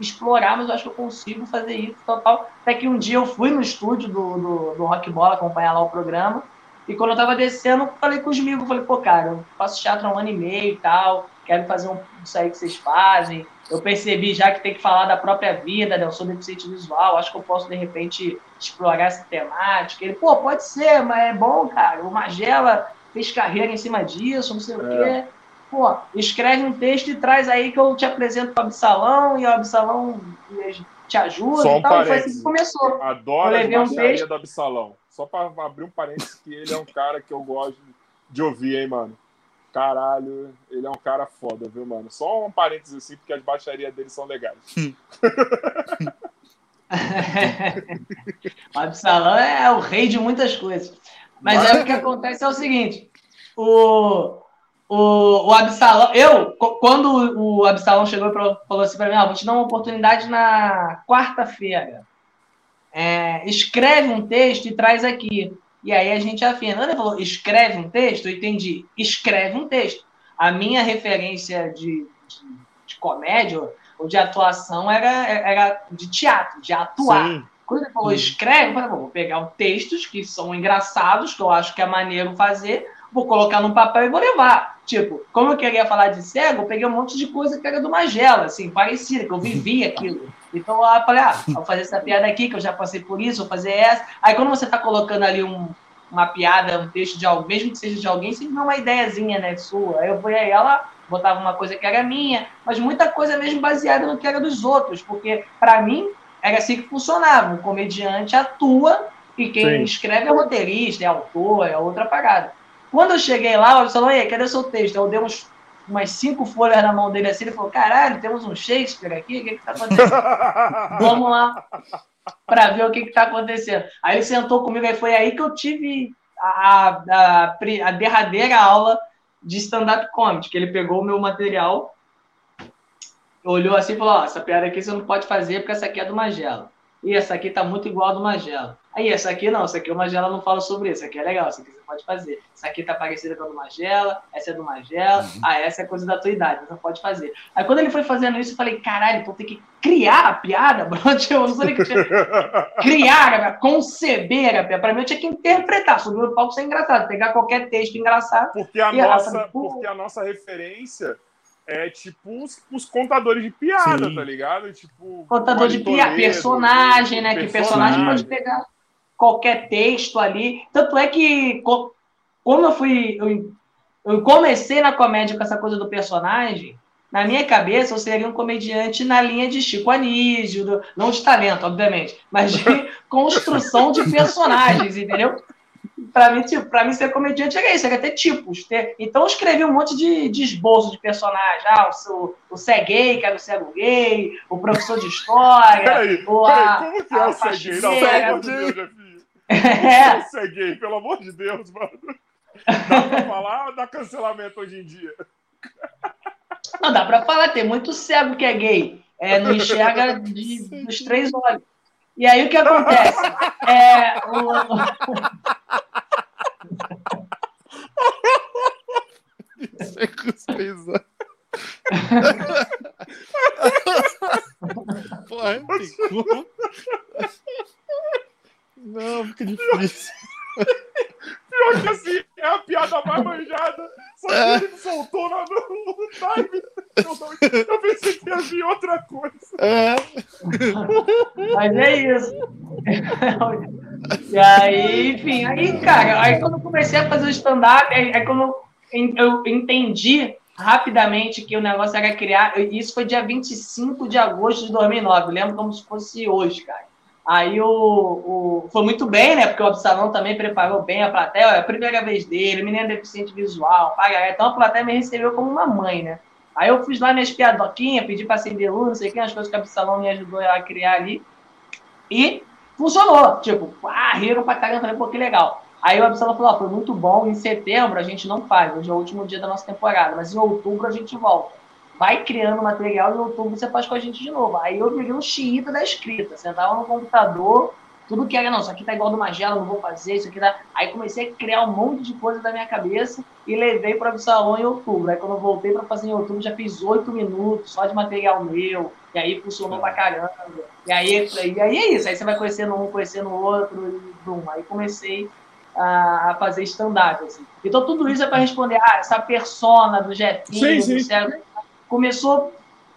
explorar, mas eu acho que eu consigo fazer isso, tal, tal. Até que um dia eu fui no estúdio do, do, do Rock Bola acompanhar lá o programa, e quando eu tava descendo, falei com os amigos, falei, pô, cara, eu faço teatro há um ano e meio e tal, quero fazer um, isso aí que vocês fazem. Eu percebi já que tem que falar da própria vida, né? Eu sou deficiente visual, acho que eu posso, de repente, explorar essa temática. Ele, pô, pode ser, mas é bom, cara. O Magela fez carreira em cima disso, não sei o quê. Pô, escreve um texto e traz aí que eu te apresento pro Absalão e o Absalão te ajuda Só um e tal. E foi assim que começou. Adoro Eu a levei um texto. do Absalão. Só pra abrir um parênteses que ele é um cara que eu gosto de ouvir, hein, mano. Caralho, ele é um cara foda, viu, mano? Só um parênteses assim, porque as baixarias dele são legais. [LAUGHS] o Absalão é o rei de muitas coisas. Mas Mas- aí o que acontece é o seguinte: o, o, o Absalão, eu, quando o Absalão chegou e falou assim pra mim: ah, vou te dar uma oportunidade na quarta-feira. É, escreve um texto e traz aqui. E aí a gente afina. Quando ele falou escreve um texto, eu entendi. Escreve um texto. A minha referência de, de, de comédia ou de atuação era, era de teatro, de atuar. Sim. Quando ele falou escreve, eu falei, vou pegar os textos que são engraçados, que eu acho que é maneiro fazer, vou colocar no papel e vou levar. Tipo, como eu queria falar de cego, eu peguei um monte de coisa que era do Magela, assim, parecida, que eu vivi aquilo. Então eu falei, ah, vou fazer essa piada aqui, que eu já passei por isso, vou fazer essa. Aí quando você tá colocando ali um, uma piada, um texto de alguém, mesmo que seja de alguém, sempre dá uma ideiazinha, né, sua. Aí eu fui aí ela botava uma coisa que era minha, mas muita coisa mesmo baseada no que era dos outros, porque para mim era assim que funcionava. Um comediante atua e quem Sim. escreve é roteirista, é autor, é outra parada. Quando eu cheguei lá, ele falou, ei, cadê o seu texto? Eu dei uns, umas cinco folhas na mão dele assim, ele falou, caralho, temos um Shakespeare aqui, o que que tá acontecendo? [LAUGHS] Vamos lá para ver o que está acontecendo. Aí ele sentou comigo, aí foi aí que eu tive a, a, a derradeira aula de stand-up comedy, que ele pegou o meu material, olhou assim e falou, ó, essa piada aqui você não pode fazer porque essa aqui é do Magela. E essa aqui tá muito igual a do Magela. Aí essa aqui não, essa aqui o Magela não fala sobre isso, essa aqui é legal, essa aqui você pode fazer. Essa aqui tá parecida com a do Magela, essa é do Magela, ah, essa é coisa da tua idade, você não pode fazer. Aí quando ele foi fazendo isso, eu falei, caralho, então tem que criar a piada, [LAUGHS] bro. Eu não sabia que tinha [LAUGHS] criar, conceber a piada. Pra mim, eu tinha que interpretar, subir no palco ser engraçado, pegar qualquer texto engraçado. Porque a, nossa, porque a nossa referência é tipo os, os contadores de piada, Sim. tá ligado? Tipo, Contador de piada, personagem, né? Que personagem personagem. pode pegar qualquer texto ali. Tanto é que, co- como eu fui. Eu, eu comecei na comédia com essa coisa do personagem, Na minha cabeça, eu seria um comediante na linha de Chico Anísio, não de talento, obviamente, mas de [LAUGHS] construção de personagens, entendeu? Para mim, tipo, pra mim, ser comediante era isso, era ter tipos. Ter... Então, eu escrevi um monte de, de esboço de personagem. Ah, o, seu, o Cé Gay, que era o cego gay, o professor de história. Peraí, o, a, como que é o Cé Gay? Não, pelo amor de Deus. É. O Cé Gay, pelo amor de Deus, mano. Dá pra falar ou dá cancelamento hoje em dia? Não, dá pra falar, tem muito cego que é gay. É, não enxerga [LAUGHS] de, dos três olhos. E aí o que acontece? É, o... Seco os três olhos. Porra, não tem como. [LAUGHS] Não, fica difícil. Pior que assim, é a piada mais manjada. Só que é. ele soltou no, no time. Eu, eu pensei que ia vir outra coisa. É. Mas é isso. [LAUGHS] E aí, enfim, aí, cara, aí quando eu comecei a fazer o stand-up, aí, aí quando eu entendi rapidamente que o negócio era criar. Isso foi dia 25 de agosto de 2009. Eu lembro como se fosse hoje, cara. Aí o, o, foi muito bem, né? Porque o Absalão também preparou bem a plateia. É a primeira vez dele, menino deficiente visual, paga. Então a plateia me recebeu como uma mãe, né? Aí eu fiz lá minhas piadoquinhas, pedi para acender luz, não sei o que, as coisas que o Absalão me ajudou a criar ali. E funcionou. Tipo, ah, riram pra caramba, falei, pô, que legal. Aí o Absalão falou, foi muito bom, em setembro a gente não faz, hoje é o último dia da nossa temporada, mas em outubro a gente volta vai criando material e no outubro você faz com a gente de novo. Aí eu virei um xiita da escrita, sentava no computador, tudo que era, não, isso aqui tá igual do Magela, não vou fazer, isso aqui tá... Aí comecei a criar um monte de coisa da minha cabeça e levei para o salão em outubro. Aí quando eu voltei para fazer em outubro, já fiz oito minutos só de material meu, e aí funcionou pra caramba. E aí, e aí é isso, aí você vai conhecendo um, conhecendo o outro, e bum. Aí comecei a, fazer stand-up, assim. Então tudo isso é para responder, ah, essa persona do Jefinho, sim, sim. do começou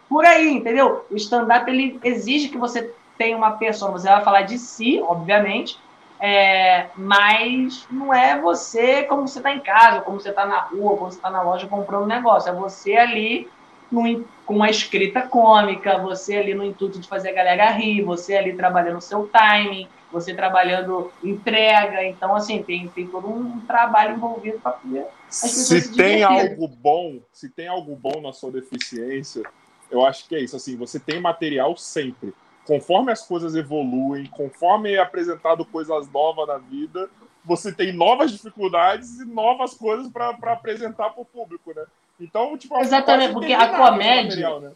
por aí, entendeu? O stand-up ele exige que você tenha uma pessoa, você vai falar de si, obviamente, é, mas não é você como você está em casa, como você está na rua, como você está na loja comprando um negócio. É você ali no, com uma escrita cômica, você ali no intuito de fazer a galera rir, você ali trabalhando o seu timing, você trabalhando entrega. Então, assim, tem, tem todo um trabalho envolvido para poder se tem algo bom, se tem algo bom na sua deficiência, eu acho que é isso. Assim, você tem material sempre. Conforme as coisas evoluem, conforme é apresentado coisas novas na vida, você tem novas dificuldades e novas coisas para apresentar para o público, né? Então, tipo, exatamente porque a comédia, material, né?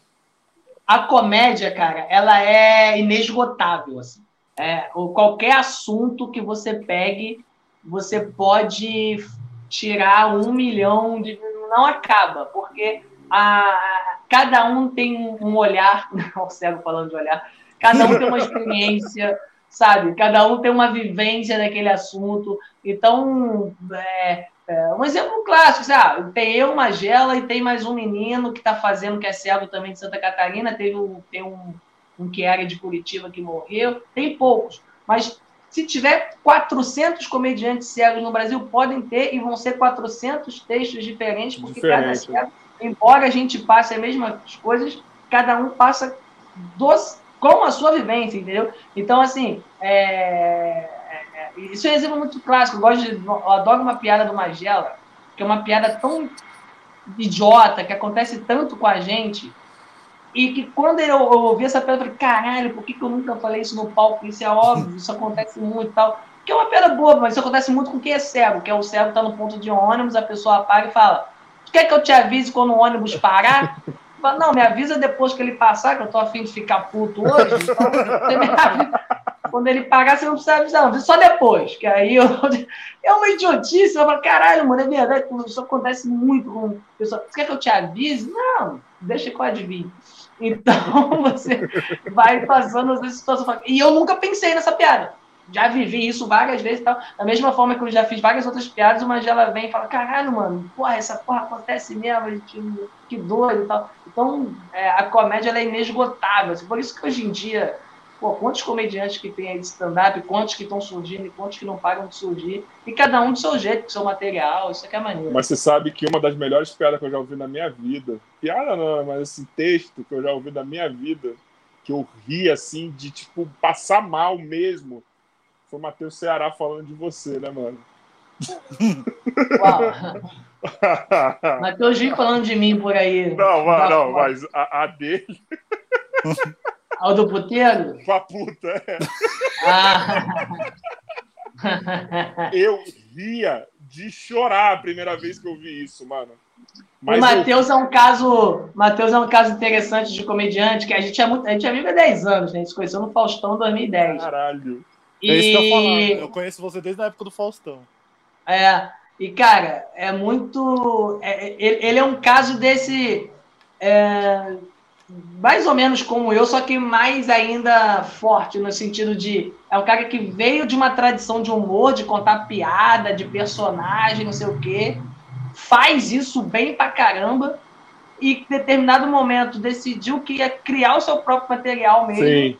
a comédia, cara, ela é inesgotável, assim. É, qualquer assunto que você pegue, você pode tirar um milhão de. Não acaba, porque a, cada um tem um olhar. [LAUGHS] o cego falando de olhar. Cada um tem uma experiência, sabe? Cada um tem uma vivência daquele assunto. Então, é, é um exemplo clássico, sabe? Tem eu, Magela, e tem mais um menino que está fazendo, que é cego também de Santa Catarina. Teve um, tem um, um que era de Curitiba que morreu. Tem poucos. Mas se tiver 400 comediantes cegos no Brasil, podem ter e vão ser 400 textos diferentes, porque Diferente. cada cego, embora a gente passe as mesmas coisas, cada um passa dos, com a sua vivência, entendeu? Então, assim, é, é, isso é um exemplo muito clássico. Eu, gosto de, eu adoro uma piada do Magela, que é uma piada tão idiota, que acontece tanto com a gente, e que quando eu, eu ouvi essa pedra, eu falei, caralho, por que, que eu nunca falei isso no palco? Isso é óbvio, isso acontece muito e tal. Que é uma pedra boa, mas isso acontece muito com quem é cego, que é o cego tá no ponto de ônibus, a pessoa apaga e fala, quer que eu te avise quando o ônibus parar? Fala, não, me avisa depois que ele passar, que eu tô afim de ficar puto hoje. Então, avisa. Quando ele pagar, você não precisa avisar, não, só depois. Que aí eu, [LAUGHS] é uma idiotice. Eu falo, caralho, mano, é verdade. Isso acontece muito com pessoa. Você quer que eu te avise? Não, deixa que eu adivinhe. Então, [LAUGHS] você vai passando as situações. E eu nunca pensei nessa piada. Já vivi isso várias vezes e tal. Da mesma forma que eu já fiz várias outras piadas, uma ela vem e fala: caralho, mano, porra, essa porra acontece mesmo, gente, que doido e tal. Então, é, a comédia é inesgotável. Assim, por isso que hoje em dia, pô, quantos comediantes que tem aí de stand-up, quantos que estão surgindo e quantos que não param de surgir, e cada um do seu jeito, com seu material, isso aqui é maneiro. Mas você sabe que uma das melhores piadas que eu já ouvi na minha vida piada não, mas esse texto que eu já ouvi da minha vida, que eu ri assim, de tipo, passar mal mesmo. Foi o Matheus Ceará falando de você, né, mano? [LAUGHS] Matheus Gil falando de mim por aí. Não, mas, não, mas a, a dele. [LAUGHS] Ao do puteiro? Com a puta, é. Ah. [LAUGHS] eu ria de chorar a primeira vez que eu vi isso, mano. Mas o Matheus eu... é um caso. Matheus é um caso interessante de comediante, que a gente é muito. A gente é amigo há 10 anos, né? A gente se conheceu no Faustão em 2010. Caralho. E... É isso que eu falando. Eu conheço você desde a época do Faustão. É. E, cara, é muito. É, ele é um caso desse. É, mais ou menos como eu, só que mais ainda forte, no sentido de. É um cara que veio de uma tradição de humor, de contar piada, de personagem, não sei o quê. Faz isso bem pra caramba. E em determinado momento decidiu que ia criar o seu próprio material mesmo. Sim.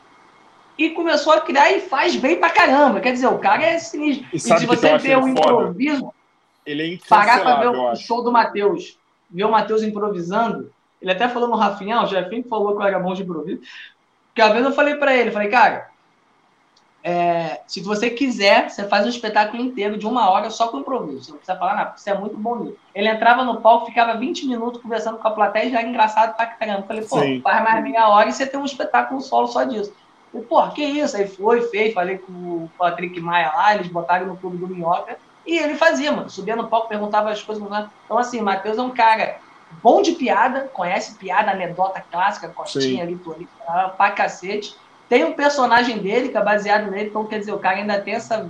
E começou a criar e faz bem pra caramba. Quer dizer, o cara é sinistro. E, e se você ver o improviso, ele é parar pra ver o show do Matheus, ver o Matheus improvisando, ele até falou no Rafinha, o Jefinho que falou que eu era bom de improviso. Porque uma vez eu falei para ele, falei, cara, é, se você quiser, você faz um espetáculo inteiro de uma hora só com improviso. Você não precisa falar nada, você é muito bom nisso. Ele entrava no palco, ficava 20 minutos conversando com a plateia e já era engraçado pra caramba. Falei, pô, Sim. faz mais meia hora e você tem um espetáculo solo só disso. Falei, pô, que isso? Aí foi, fez, falei com o Patrick Maia lá, eles botaram no clube do Minhoca. E ele fazia, mano. Subia no palco, perguntava as coisas. Então, assim, Matheus é um cara bom de piada, conhece piada, anedota clássica, costinha ali, ali, pra cacete. Tem um personagem dele que é baseado nele, então quer dizer, o cara ainda tem essa,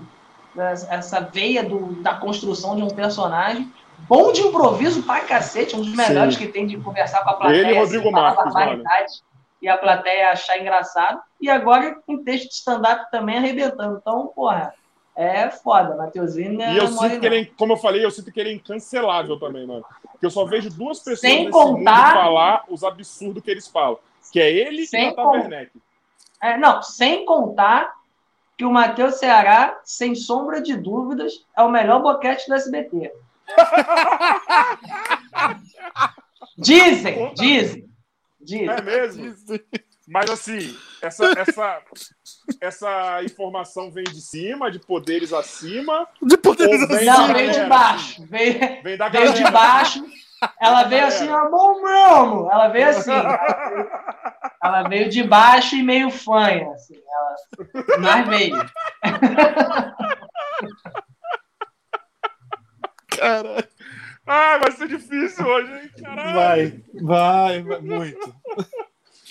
essa veia do, da construção de um personagem. Bom de improviso pra cacete, um dos melhores Sim. que tem de conversar com a plateia. Ele e Rodrigo assim, Marcos. E a plateia achar engraçado. E agora, em texto de stand-up também arrebentando. Então, porra, é foda, Mateuzinho é E eu sinto que ele, é como eu falei, eu sinto que ele é incancelável também, mano. Porque eu só vejo duas pessoas Sem nesse contar... falar os absurdos que eles falam. Que é ele sem e a Taverneck. É, não, sem contar que o Matheus Ceará, sem sombra de dúvidas, é o melhor boquete do SBT. [LAUGHS] dizem, dizem, dizem. É mesmo? Mas assim, essa, essa, essa informação vem de cima, de poderes acima? De poderes acima? Não, veio de baixo. Veio, vem da veio de baixo. Ela veio assim, ó, bom mesmo. Ela veio assim. Ela veio de baixo e meio fanha. Assim, ela... Mas veio. Caralho. Ah, vai ser difícil hoje, hein? Caralho. Vai, vai, vai muito.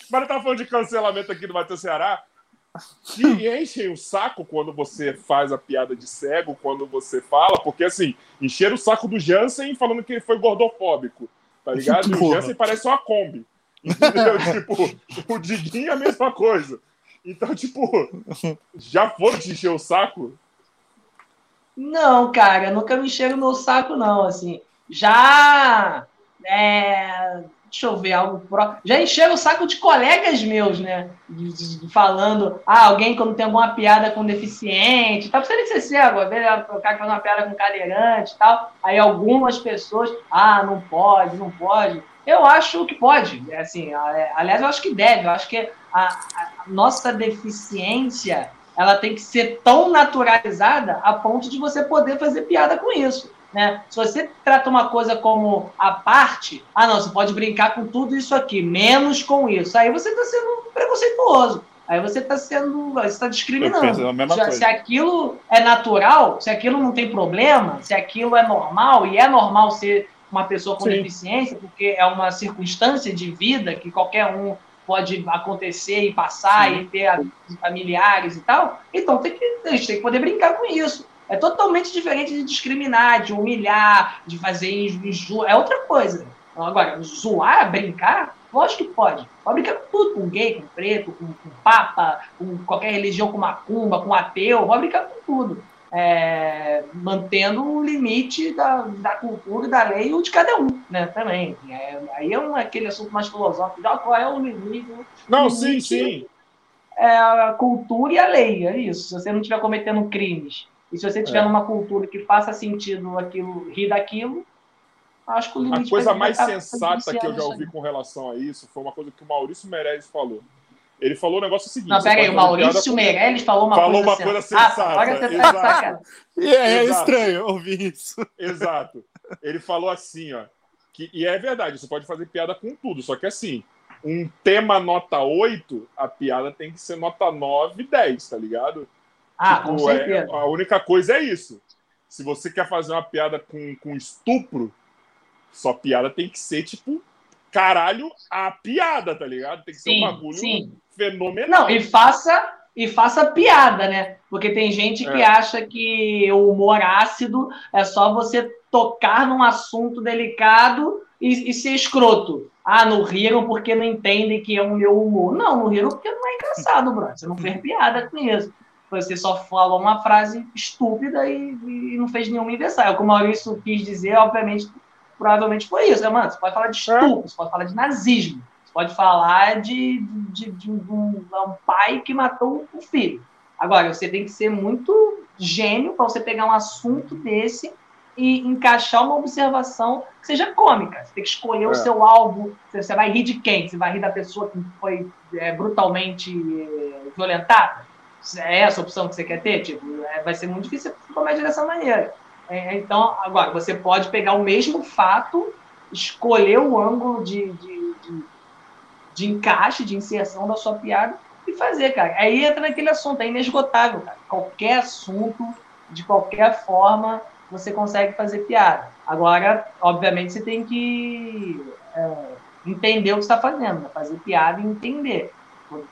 Mas eu tava falando de cancelamento aqui do Matheus Ceará. Que enchem o saco quando você faz a piada de cego, quando você fala, porque assim, encheram o saco do Jansen falando que ele foi gordofóbico, tá ligado? E o Jansen parece uma Kombi. Entendeu? [LAUGHS] tipo, o Diguinho é a mesma coisa. Então, tipo, já foram te encher o saco? Não, cara, nunca me encheram o meu saco, não. Assim, já é, deixa eu ver algo. Já encheram o saco de colegas meus, né? Falando, ah, alguém quando tem alguma piada com deficiente, tá precisando ser cego, o cara faz uma piada com cadeirante e tal. Aí algumas pessoas, ah, não pode, não pode. Eu acho que pode, é assim, é, aliás, eu acho que deve, eu acho que a, a nossa deficiência ela tem que ser tão naturalizada a ponto de você poder fazer piada com isso. Né? Se você trata uma coisa como a parte, ah, não, você pode brincar com tudo isso aqui, menos com isso. Aí você está sendo preconceituoso. Aí você está sendo. Você está discriminando. Já, se aquilo é natural, se aquilo não tem problema, se aquilo é normal, e é normal ser uma pessoa com Sim. deficiência, porque é uma circunstância de vida que qualquer um pode acontecer e passar Sim. e ter familiares e tal, então tem que, a gente tem que poder brincar com isso. É totalmente diferente de discriminar, de humilhar, de fazer inju... É outra coisa. Agora, zoar, brincar, lógico que pode. Pode brincar com tudo, com gay, com preto, com, com papa, com qualquer religião, com macumba, com ateu, pode brincar com tudo. É, mantendo o limite da, da cultura, da lei e de cada um, né? Também. É, aí é um, aquele assunto mais filosófico, qual é o limite. Não, limite, sim, sim. É a cultura e a lei, é isso. Se você não estiver cometendo crimes e se você tiver é. numa cultura que faça sentido aquilo, rir daquilo, Acho que o limite. A coisa mais sensata que eu já ouvi com relação a isso foi uma coisa que o Maurício Meirelles falou. Ele falou o negócio seguinte. Não, pera aí, o Maurício Meirelles falou uma falou coisa, uma coisa sensata. Agora você tá e é, é estranho ouvir isso. Exato. Ele falou assim, ó. Que, e é verdade, você pode fazer piada com tudo, só que assim, um tema nota 8, a piada tem que ser nota 9, 10, tá ligado? Ah, tipo, com certeza. É, a única coisa é isso. Se você quer fazer uma piada com, com estupro, sua piada tem que ser, tipo, caralho, a piada, tá ligado? Tem que ser sim, um bagulho sim. fenomenal. Não, e faça, e faça piada, né? Porque tem gente é. que acha que o humor ácido é só você tocar num assunto delicado e, e ser escroto. Ah, não riram porque não entendem que é o meu humor. Não, não riram porque não é engraçado, bro. Você não fez piada com isso. Você só falou uma frase estúpida e, e não fez nenhuma invenção. É o que o Maurício quis dizer, obviamente, provavelmente foi isso, né, mano? Você pode falar de estupro, é. você pode falar de nazismo, você pode falar de, de, de um, um, pai que matou um filho. Agora, você tem que ser muito gênio para você pegar um assunto desse e encaixar uma observação que seja cômica. Você tem que escolher é. o seu alvo. Você vai rir de quem? Você vai rir da pessoa que foi é, brutalmente é, violentada? É essa a opção que você quer ter? Tipo, é, vai ser muito difícil comédia dessa maneira. É, então, agora, você pode pegar o mesmo fato, escolher o ângulo de, de, de, de encaixe, de inserção da sua piada e fazer, cara. Aí entra naquele assunto, é inesgotável, cara. Qualquer assunto, de qualquer forma, você consegue fazer piada. Agora, obviamente, você tem que é, entender o que está fazendo, né? fazer piada e entender.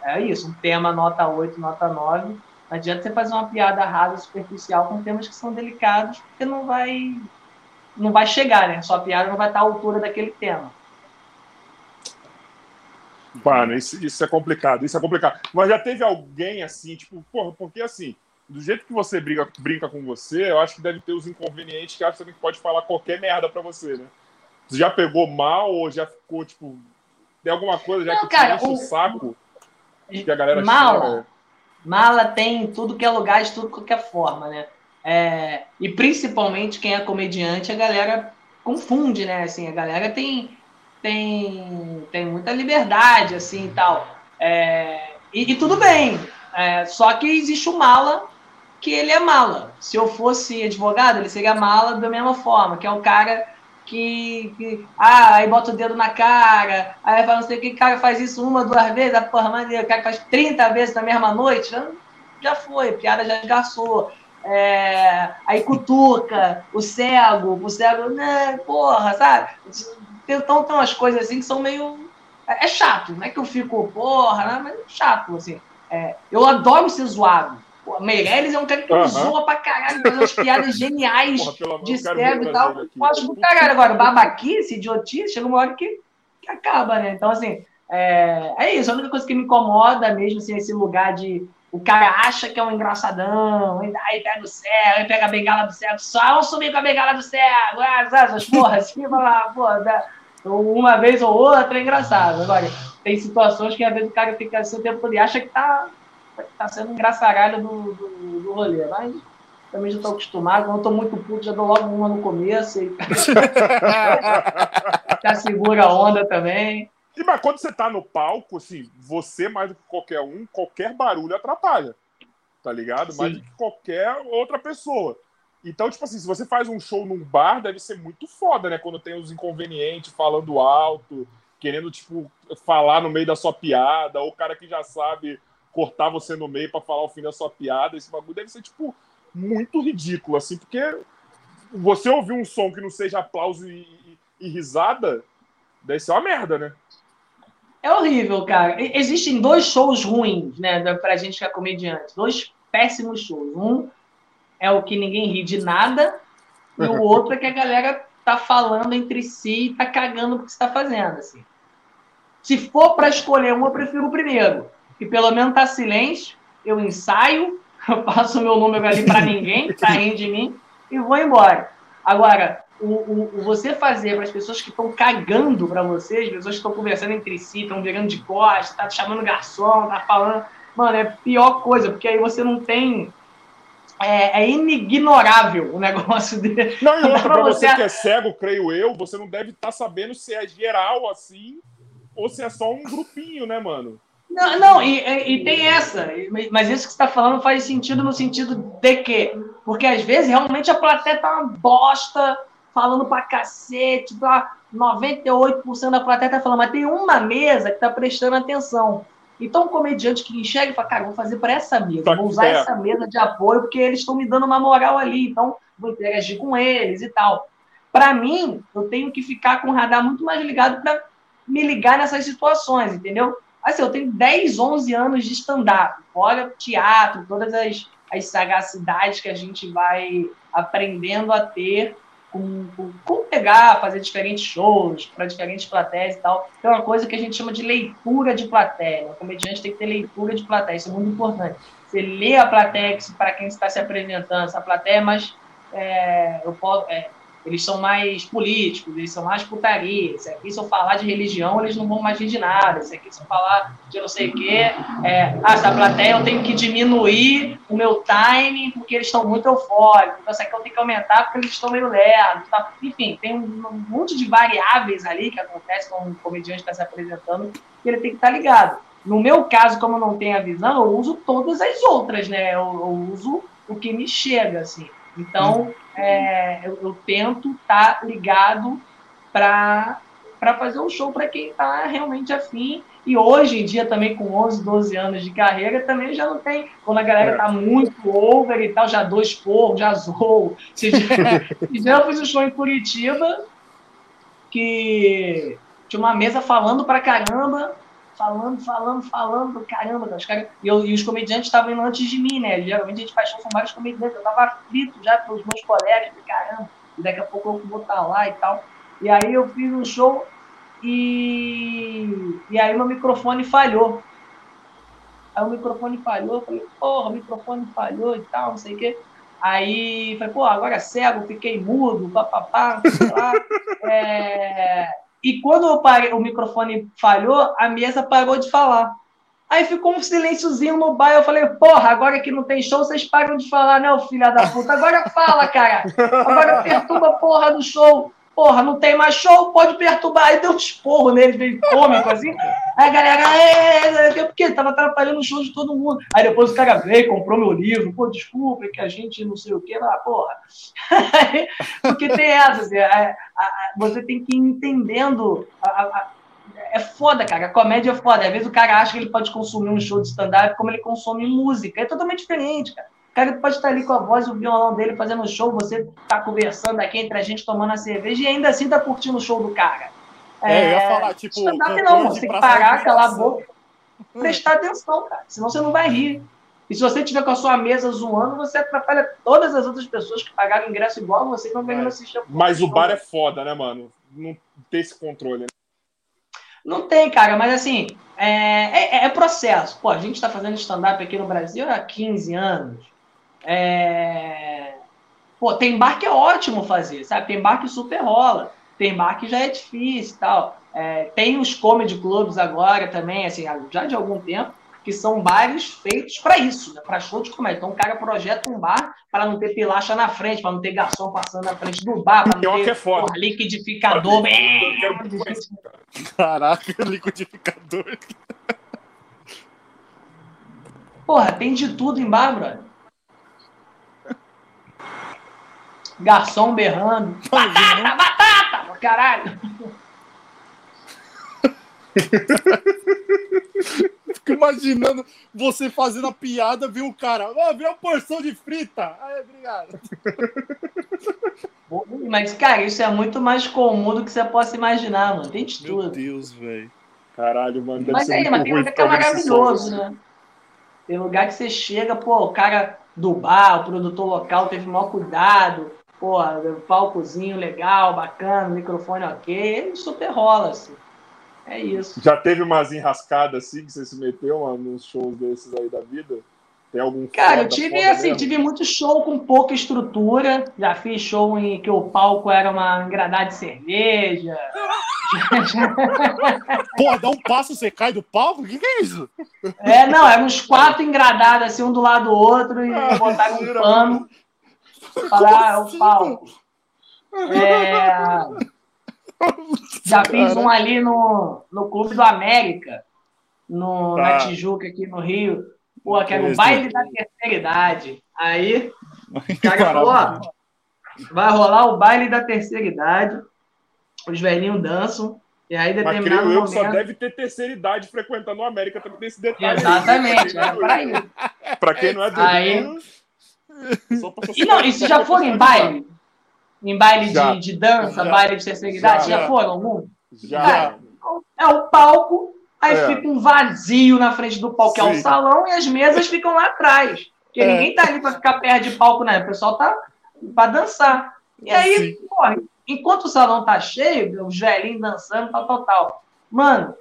É isso, um tema nota 8, nota 9 não adianta você fazer uma piada rasa, superficial, com temas que são delicados, porque não vai, não vai chegar, né? Sua piada não vai estar à altura daquele tema. Mano, isso, isso é complicado, isso é complicado. Mas já teve alguém assim, tipo, porra, porque assim, do jeito que você briga, brinca com você, eu acho que deve ter os inconvenientes que acho que pode falar qualquer merda pra você, né? Você já pegou mal ou já ficou, tipo, tem alguma coisa já não, que cara, te enche o, o saco? Que a galera mala, chama, Mala tem tudo que é lugar, de tudo que é forma, né? É, e principalmente quem é comediante, a galera confunde, né? Assim, a galera tem, tem, tem muita liberdade, assim, e tal. É, e, e, tudo bem. É, só que existe o mala, que ele é mala. Se eu fosse advogado, ele seria mala da mesma forma, que é o cara que, que, ah, aí bota o dedo na cara, aí fala, não sei o que, cara faz isso uma, duas vezes, a porra maneira, o cara faz 30 vezes na mesma noite, já, já foi, piada já esgarçou. É, aí cutuca, o cego, o cego, né, porra, sabe? Então tem umas coisas assim que são meio. É, é chato, não é que eu fico, porra, né, mas é chato, assim. É, eu adoro ser zoado. Pô, Meirelles é um cara que uhum. zoa pra caralho, faz umas piadas [LAUGHS] geniais Porra, de cego e tal. Acho do caralho. Agora, babaquice, idiotice, chega uma hora que, que acaba, né? Então, assim, é, é isso. A única coisa que me incomoda mesmo, assim, esse lugar de o cara acha que é um engraçadão, aí pega o céu, aí pega a bengala do céu, só eu subir com a bengala do céu, ah, essas porra, assim, lá, porra, uma vez ou outra é engraçado. Agora, tem situações que às vezes o cara fica assim o tempo todo e acha que tá tá sendo engraçaralho do, do, do rolê. Mas também já estou acostumado, não estou muito puto, já dou logo uma no começo e [LAUGHS] já segura a onda também. E, mas quando você tá no palco, assim, você mais do que qualquer um, qualquer barulho atrapalha. Tá ligado? Sim. Mais do que qualquer outra pessoa. Então, tipo assim, se você faz um show num bar, deve ser muito foda, né? Quando tem os inconvenientes falando alto, querendo, tipo, falar no meio da sua piada, ou o cara que já sabe cortar você no meio para falar o fim da sua piada. Esse bagulho deve ser, tipo, muito ridículo, assim, porque você ouvir um som que não seja aplauso e, e, risada, deve ser uma merda, né? É horrível, cara. Existem dois shows ruins, né, pra gente que é comediante. Dois péssimos shows. Um é o que ninguém ri de nada, e o outro é que a galera tá falando entre si e tá cagando o que você tá fazendo, assim. Se for para escolher um, eu prefiro o primeiro que pelo menos tá silêncio, eu ensaio, [LAUGHS] eu passo o meu número ali para ninguém, tá rindo de mim, e vou embora. Agora, o, o, o você fazer para as pessoas que estão cagando para você, as pessoas que estão conversando entre si, estão virando de costas, tá chamando garçom, tá falando. Mano, é pior coisa, porque aí você não tem. é, é inignorável o [LAUGHS] negócio dele. Não, e outra, pra você que é cego, creio eu, você não deve estar tá sabendo se é geral assim ou se é só um grupinho, né, mano? Não, não e, e, tem essa, mas isso que você está falando faz sentido no sentido de que, porque às vezes realmente a plateia tá uma bosta, falando pra cacete, tá, 98% da plateia tá falando, mas tem uma mesa que tá prestando atenção. Então, o comediante que enxerga e fala, cara, vou fazer para essa mesa, vou usar essa mesa de apoio, porque eles estão me dando uma moral ali, então vou interagir com eles e tal. Para mim, eu tenho que ficar com o radar muito mais ligado para me ligar nessas situações, entendeu? Assim, eu tenho 10, 11 anos de stand-up, fora teatro, todas as, as sagacidades que a gente vai aprendendo a ter com, com, com pegar, fazer diferentes shows para diferentes plateias e tal. Tem uma coisa que a gente chama de leitura de plateia. O comediante tem que ter leitura de plateia, isso é muito importante. Você lê a plateia para quem está se apresentando, essa plateia é mais. É, eu posso, é, eles são mais políticos, eles são mais putaria. Esse aqui, se eu falar de religião, eles não vão mais rir de nada. Esse aqui, se eu falar de não sei o quê, é, ah, essa plateia eu tenho que diminuir o meu time porque eles estão muito eufóricos. Então, essa aqui eu tenho que aumentar porque eles estão meio lerdos. Tá? Enfim, tem um, um, monte de variáveis ali que acontece quando um comediante está se apresentando que ele tem que estar tá ligado. No meu caso, como eu não tenho a visão, eu uso todas as outras, né? Eu, eu uso o que me chega, assim. Então, é, eu, eu, tento estar tá ligado para fazer um show para quem está realmente afim. E hoje em dia, também com 11, 12 anos de carreira, também já não tem. Quando a galera está é. muito over e tal, já dois porros, já zoou. [LAUGHS] Se já, eu fiz um show em Curitiba que tinha uma mesa falando para caramba falando, falando, falando, caramba, os caras. E, eu, e os comediantes estavam indo antes de mim, né? Geralmente a gente faz show com vários comediantes. Eu tava aflito já pelos meus colegas, caramba, daqui a pouco eu vou estar lá e tal. E aí eu fiz um show e, e aí meu microfone falhou. Aí o microfone falhou, eu falei, porra, o microfone falhou e tal, não sei o quê. Aí falei, pô, agora é cego, fiquei mudo, papapá, sei lá. [LAUGHS] É... E quando parei, o microfone falhou, a mesa parou de falar. Aí ficou um silênciozinho no bar. Eu falei, porra, agora que não tem show, vocês param de falar, né, filha da puta? Agora fala, cara. Agora perturba a porra do show porra, não tem mais show, pode perturbar. Aí deu um esporro nele, meio cômico, assim. Aí a galera, porque tava atrapalhando o show de todo mundo. Aí depois o cara veio, comprou meu livro, pô, desculpa, que a gente não sei o quê, lá, porra. [LAUGHS] porque tem essa, assim, a, a, você tem que ir entendendo. A, é foda, cara. A comédia é foda. Às vezes o cara acha que ele pode consumir um show de stand-up como ele consome música. É totalmente diferente, cara cara pode estar ali com a voz e o violão dele fazendo show, você tá conversando aqui entre a gente tomando a cerveja e ainda assim tá curtindo o show do cara. É, é eu ia é, falar, tipo. Não, você tem que parar, calar a boca, prestar atenção, cara. Senão você não vai rir. E se você tiver com a sua mesa zoando, você atrapalha todas as outras pessoas que pagaram ingresso igual a você que não vem é. assistir. Mas o bar é foda, né, mano? Não tem esse controle. Né? Não tem, cara, mas assim, é, é, é processo. Pô, a gente está fazendo stand-up aqui no Brasil há 15 anos. É... Pô, tem bar que é ótimo fazer, sabe? Tem bar que super rola. Tem bar que já é difícil tal. É, tem os comedy clubs agora também, assim, já de algum tempo, que são bares feitos para isso, né? para show de comédia. Então o cara projeta um bar para não ter pilacha na frente, para não ter garçom passando na frente do bar, para não ter é porra, liquidificador. Caraca, [LAUGHS] liquidificador. Porra, tem de tudo em bar, brother. Garçom berrando. [LAUGHS] Batata, batata! Caralho! [LAUGHS] Fico imaginando você fazendo a piada, viu o cara, ó, oh, uma porção de frita. Ai, obrigado. Mas, cara, isso é muito mais comum do que você possa imaginar, mano. Tem de tudo. Meu Deus, velho. Caralho, mano. Deve mas aí, mas tem lugar que é maravilhoso, né? Tem lugar que você chega, pô, o cara do bar, o produtor local teve o maior cuidado porra, palcozinho legal, bacana, microfone ok, super rola, assim. É isso. Já teve umas enrascadas assim que você se meteu mano, nos shows desses aí da vida? Tem algum Cara, eu tive assim, mesmo? tive muito show com pouca estrutura. Já fiz show em que o palco era uma engradada de cerveja. [LAUGHS] Pô, dá um passo, você cai do palco? O que, que é isso? É, não, eram uns quatro engradados assim, um do lado do outro, e ah, botaram um pano. Falar, é o assim, palco. É... [LAUGHS] Já fiz um ali no, no Clube do América, no, na tá. Tijuca, aqui no Rio. Pô, que era o baile da terceira idade. Aí, [LAUGHS] cara falou, vai rolar o baile da terceira idade. Os velhinhos dançam. E aí, determinado Mas, momento... eu só deve ter terceira idade frequentando o América também tem esse detalhe. Exatamente, era pra isso. [LAUGHS] pra quem não é do aí... E não, e se já foram em baile? Em baile de, de dança, já. baile de terceira idade? Já, já foram algum? Já. é o palco Aí é. fica um vazio na frente do palco, que é o salão, e as mesas ficam lá atrás. Porque é. ninguém tá ali para ficar perto de palco, né? O pessoal tá para dançar. E aí, porra, enquanto o salão tá cheio, os velhinhos dançando, tal, tal, tal. Mano,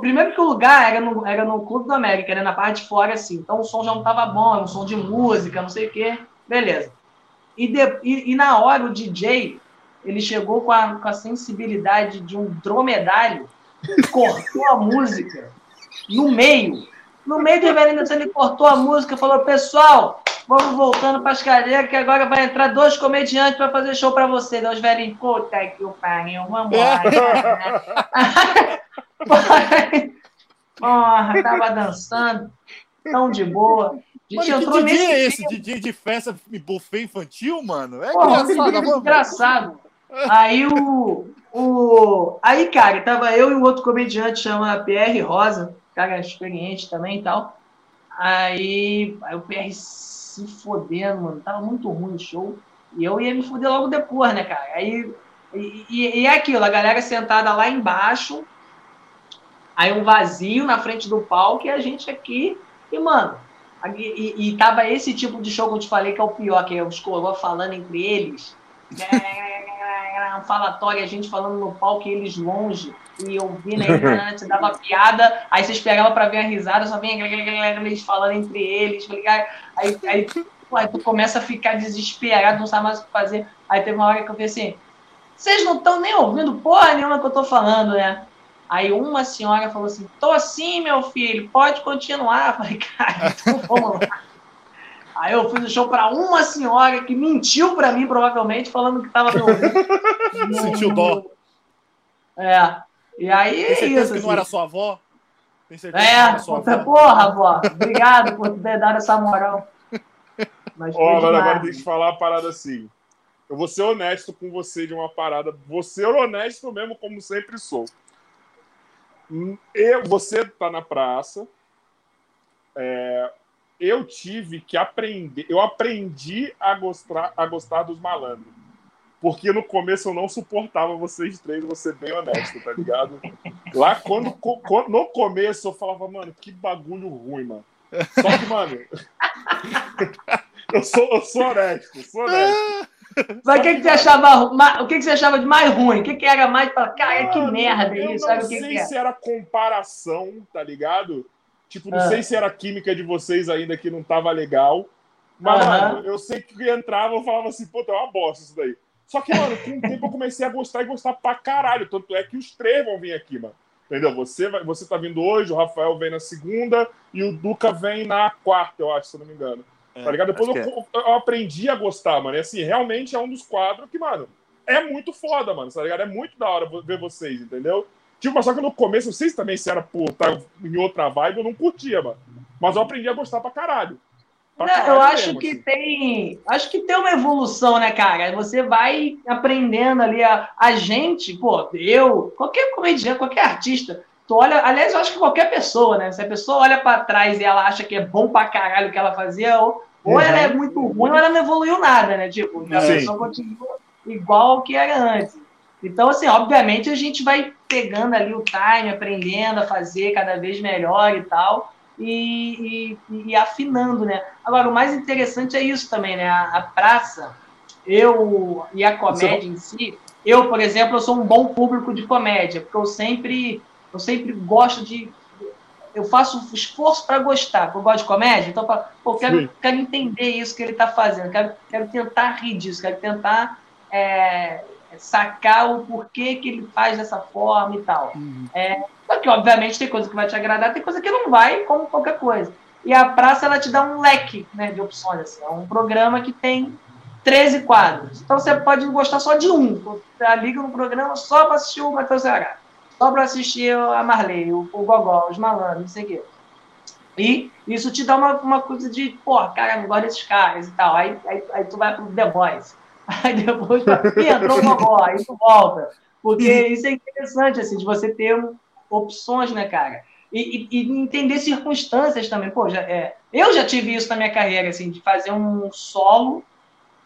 primeiro que o lugar era no, era no Clube do América, né? Na parte de fora, assim. Então o som já não tava bom, era um som de música, não sei o quê. Beleza. E, de, e, e, na hora o DJ, ele chegou com a, com a sensibilidade de um dromedário [LAUGHS] cortou a música no meio. No meio do Evelina, ele cortou a música e falou: Pessoal, vamos voltando para as cadeiras, que agora vai entrar dois comediantes para fazer show para vocês. Os velhinhos, puta que o pariu, vamos lá. [LAUGHS] [LAUGHS] Porra, tava dançando, tão de boa. A gente mano, entrou que nesse é esse? DJ de festa buffet infantil, mano? É Porra, engraçado. engraçado. Aí o, o... Aí, cara, tava eu e um outro comediante, chama Pierre Rosa, cara experiente também e tal. Aí, aí o Pierre se fodendo, mano. Tava muito ruim o show. E eu ia me foder logo depois, né, cara? Aí, e, e, e é aquilo, a galera sentada lá embaixo, aí um vazio na frente do palco e a gente aqui. E, mano, e, e, tava esse tipo de show que eu te falei que é o pior, que é os coroas falando entre eles. [LAUGHS] um falatório, a gente falando no palco e eles longe, e ouvindo, aí você dava piada, aí você esperava para ver a risada, só vinha eles falando entre eles, aí, aí, aí tu começa a ficar desesperado, não sabe mais o que fazer. Aí teve uma hora que eu falei assim, vocês não estão nem ouvindo porra nenhuma que eu tô falando, né? Aí uma senhora falou assim, tô sim, meu filho, pode continuar. Eu [LAUGHS] falei, cara, então vamos lá. Aí eu fiz o show para uma senhora que mentiu para mim, provavelmente, falando que estava me ouvindo. Sentiu dó. É. E aí Tem certeza isso, que assim. não era sua avó? Tem certeza é, que não era sua avó? porra, avó. Obrigado por ter dado essa moral. Mas Ó, agora, agora tem que falar uma parada assim. Eu vou ser honesto com você de uma parada. Vou ser honesto mesmo, como sempre sou. Eu, você tá na praça. É, eu tive que aprender, eu aprendi a gostar, a gostar dos malandros. Porque no começo eu não suportava vocês três, vou ser bem honesto, tá ligado? Lá quando, quando, no começo eu falava, mano, que bagulho ruim, mano. Só que, mano, [LAUGHS] eu, sou, eu sou honesto, sou honesto. Mas o que, que você achava, o que, que você achava de mais ruim? O que, que era mais para cara, que merda isso? Eu não sei que se era comparação, tá ligado? Tipo, não ah. sei se era a química de vocês ainda que não tava legal. Mas, uhum. mano, eu sei que entrava e falava assim, pô, é uma bosta isso daí. Só que, mano, com o tempo eu comecei a gostar e gostar pra caralho. Tanto é que os três vão vir aqui, mano. Entendeu? Você, vai, você tá vindo hoje, o Rafael vem na segunda e o Duca vem na quarta, eu acho, se eu não me engano. É, tá ligado? Depois eu, é. eu, aprendi a gostar, mano. E assim, realmente é um dos quadros que, mano, é muito foda, mano, tá ligado? É muito da hora ver vocês, entendeu? Tipo, mas só que no começo, não sei se também se era por estar em outra vibe, eu não curtia, mano. Mas eu aprendi a gostar pra caralho. Pra não, caralho eu acho mesmo, que assim. tem. Acho que tem uma evolução, né, cara? Você vai aprendendo ali. A, a gente, pô, eu, qualquer comediante, qualquer artista, tu olha. Aliás, eu acho que qualquer pessoa, né? Se a pessoa olha pra trás e ela acha que é bom pra caralho o que ela fazia, ou, ou uhum. ela é muito ruim, ou ela não evoluiu nada, né? Tipo, a pessoa continua igual ao que era antes. Então, assim, obviamente a gente vai pegando ali o time, aprendendo a fazer cada vez melhor e tal, e, e, e afinando, né? Agora, o mais interessante é isso também, né? A, a praça, eu e a comédia em si, eu, por exemplo, eu sou um bom público de comédia, porque eu sempre, eu sempre gosto de eu faço esforço para gostar, eu gosto de comédia, então eu falo, pô, quero, quero entender isso que ele está fazendo, quero, quero tentar rir disso, quero tentar é, sacar o porquê que ele faz dessa forma e tal. Uhum. É, só que, obviamente, tem coisa que vai te agradar, tem coisa que não vai, como qualquer coisa. E a praça, ela te dá um leque né, de opções. Assim. É um programa que tem 13 quadros. Então, você pode gostar só de um. Você liga no programa só para assistir o Matheus Ceará. Só para assistir a Marley, o, o Gogó, os malandros, não sei o quê. E isso te dá uma, uma coisa de, pô, cara, não gosto desses caras e tal. Aí, aí, aí tu vai pro The Boys. [LAUGHS] Aí depois, e entrou o Gogó, aí tu volta. Porque isso é interessante, assim, de você ter opções, né, cara? E, e, e, entender circunstâncias também. Pô, já, é, eu já tive isso na minha carreira, assim, de fazer um solo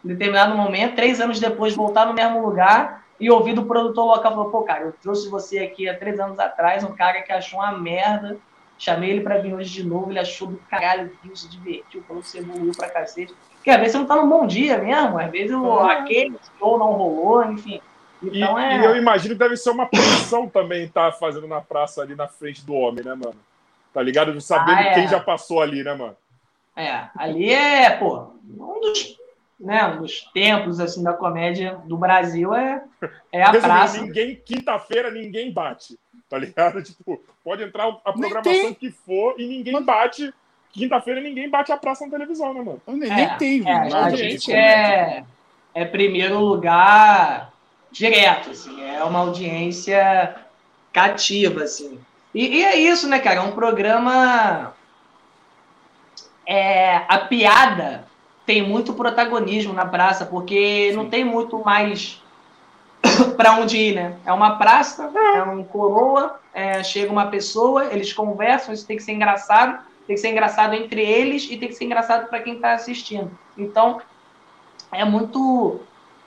em determinado momento, três anos depois voltar no mesmo lugar e ouvir do produtor local falou, pô, cara, eu trouxe você aqui há três anos atrás, um cara que achou uma merda, chamei ele para vir hoje de novo, ele achou do caralho, viu, se divertiu, falou que você evoluiu pra cacete. Porque às vezes você não tá num bom dia mesmo, às vezes o, aquele show não rolou, enfim. Então, e, é... e, eu imagino que deve ser uma pressão também estar tá fazendo na praça ali na frente do homem, né, mano? Tá ligado? Sabendo ah, é. quem já passou ali, né, mano? É, ali é, pô, um dos, né, um dos templos assim da comédia do Brasil é, é a praça. Ninguém, quinta-feira, ninguém bate, tá ligado? [LAUGHS] Tipo, pode entrar a programação que for e ninguém bate. Quinta-feira ninguém bate a praça na televisão, né, mano? Nem, é, tem, é, A gente é, é primeiro lugar direto, assim, é uma audiência cativa, assim. E, e é isso, né, cara? É um programa. É, a piada tem muito protagonismo na praça, porque Sim. não tem muito mais [COUGHS] para onde ir, né? É uma praça, é um coroa, é, chega uma pessoa, eles conversam, isso tem que ser engraçado, tem que ser engraçado entre eles e tem que ser engraçado para quem está assistindo. Então, é muito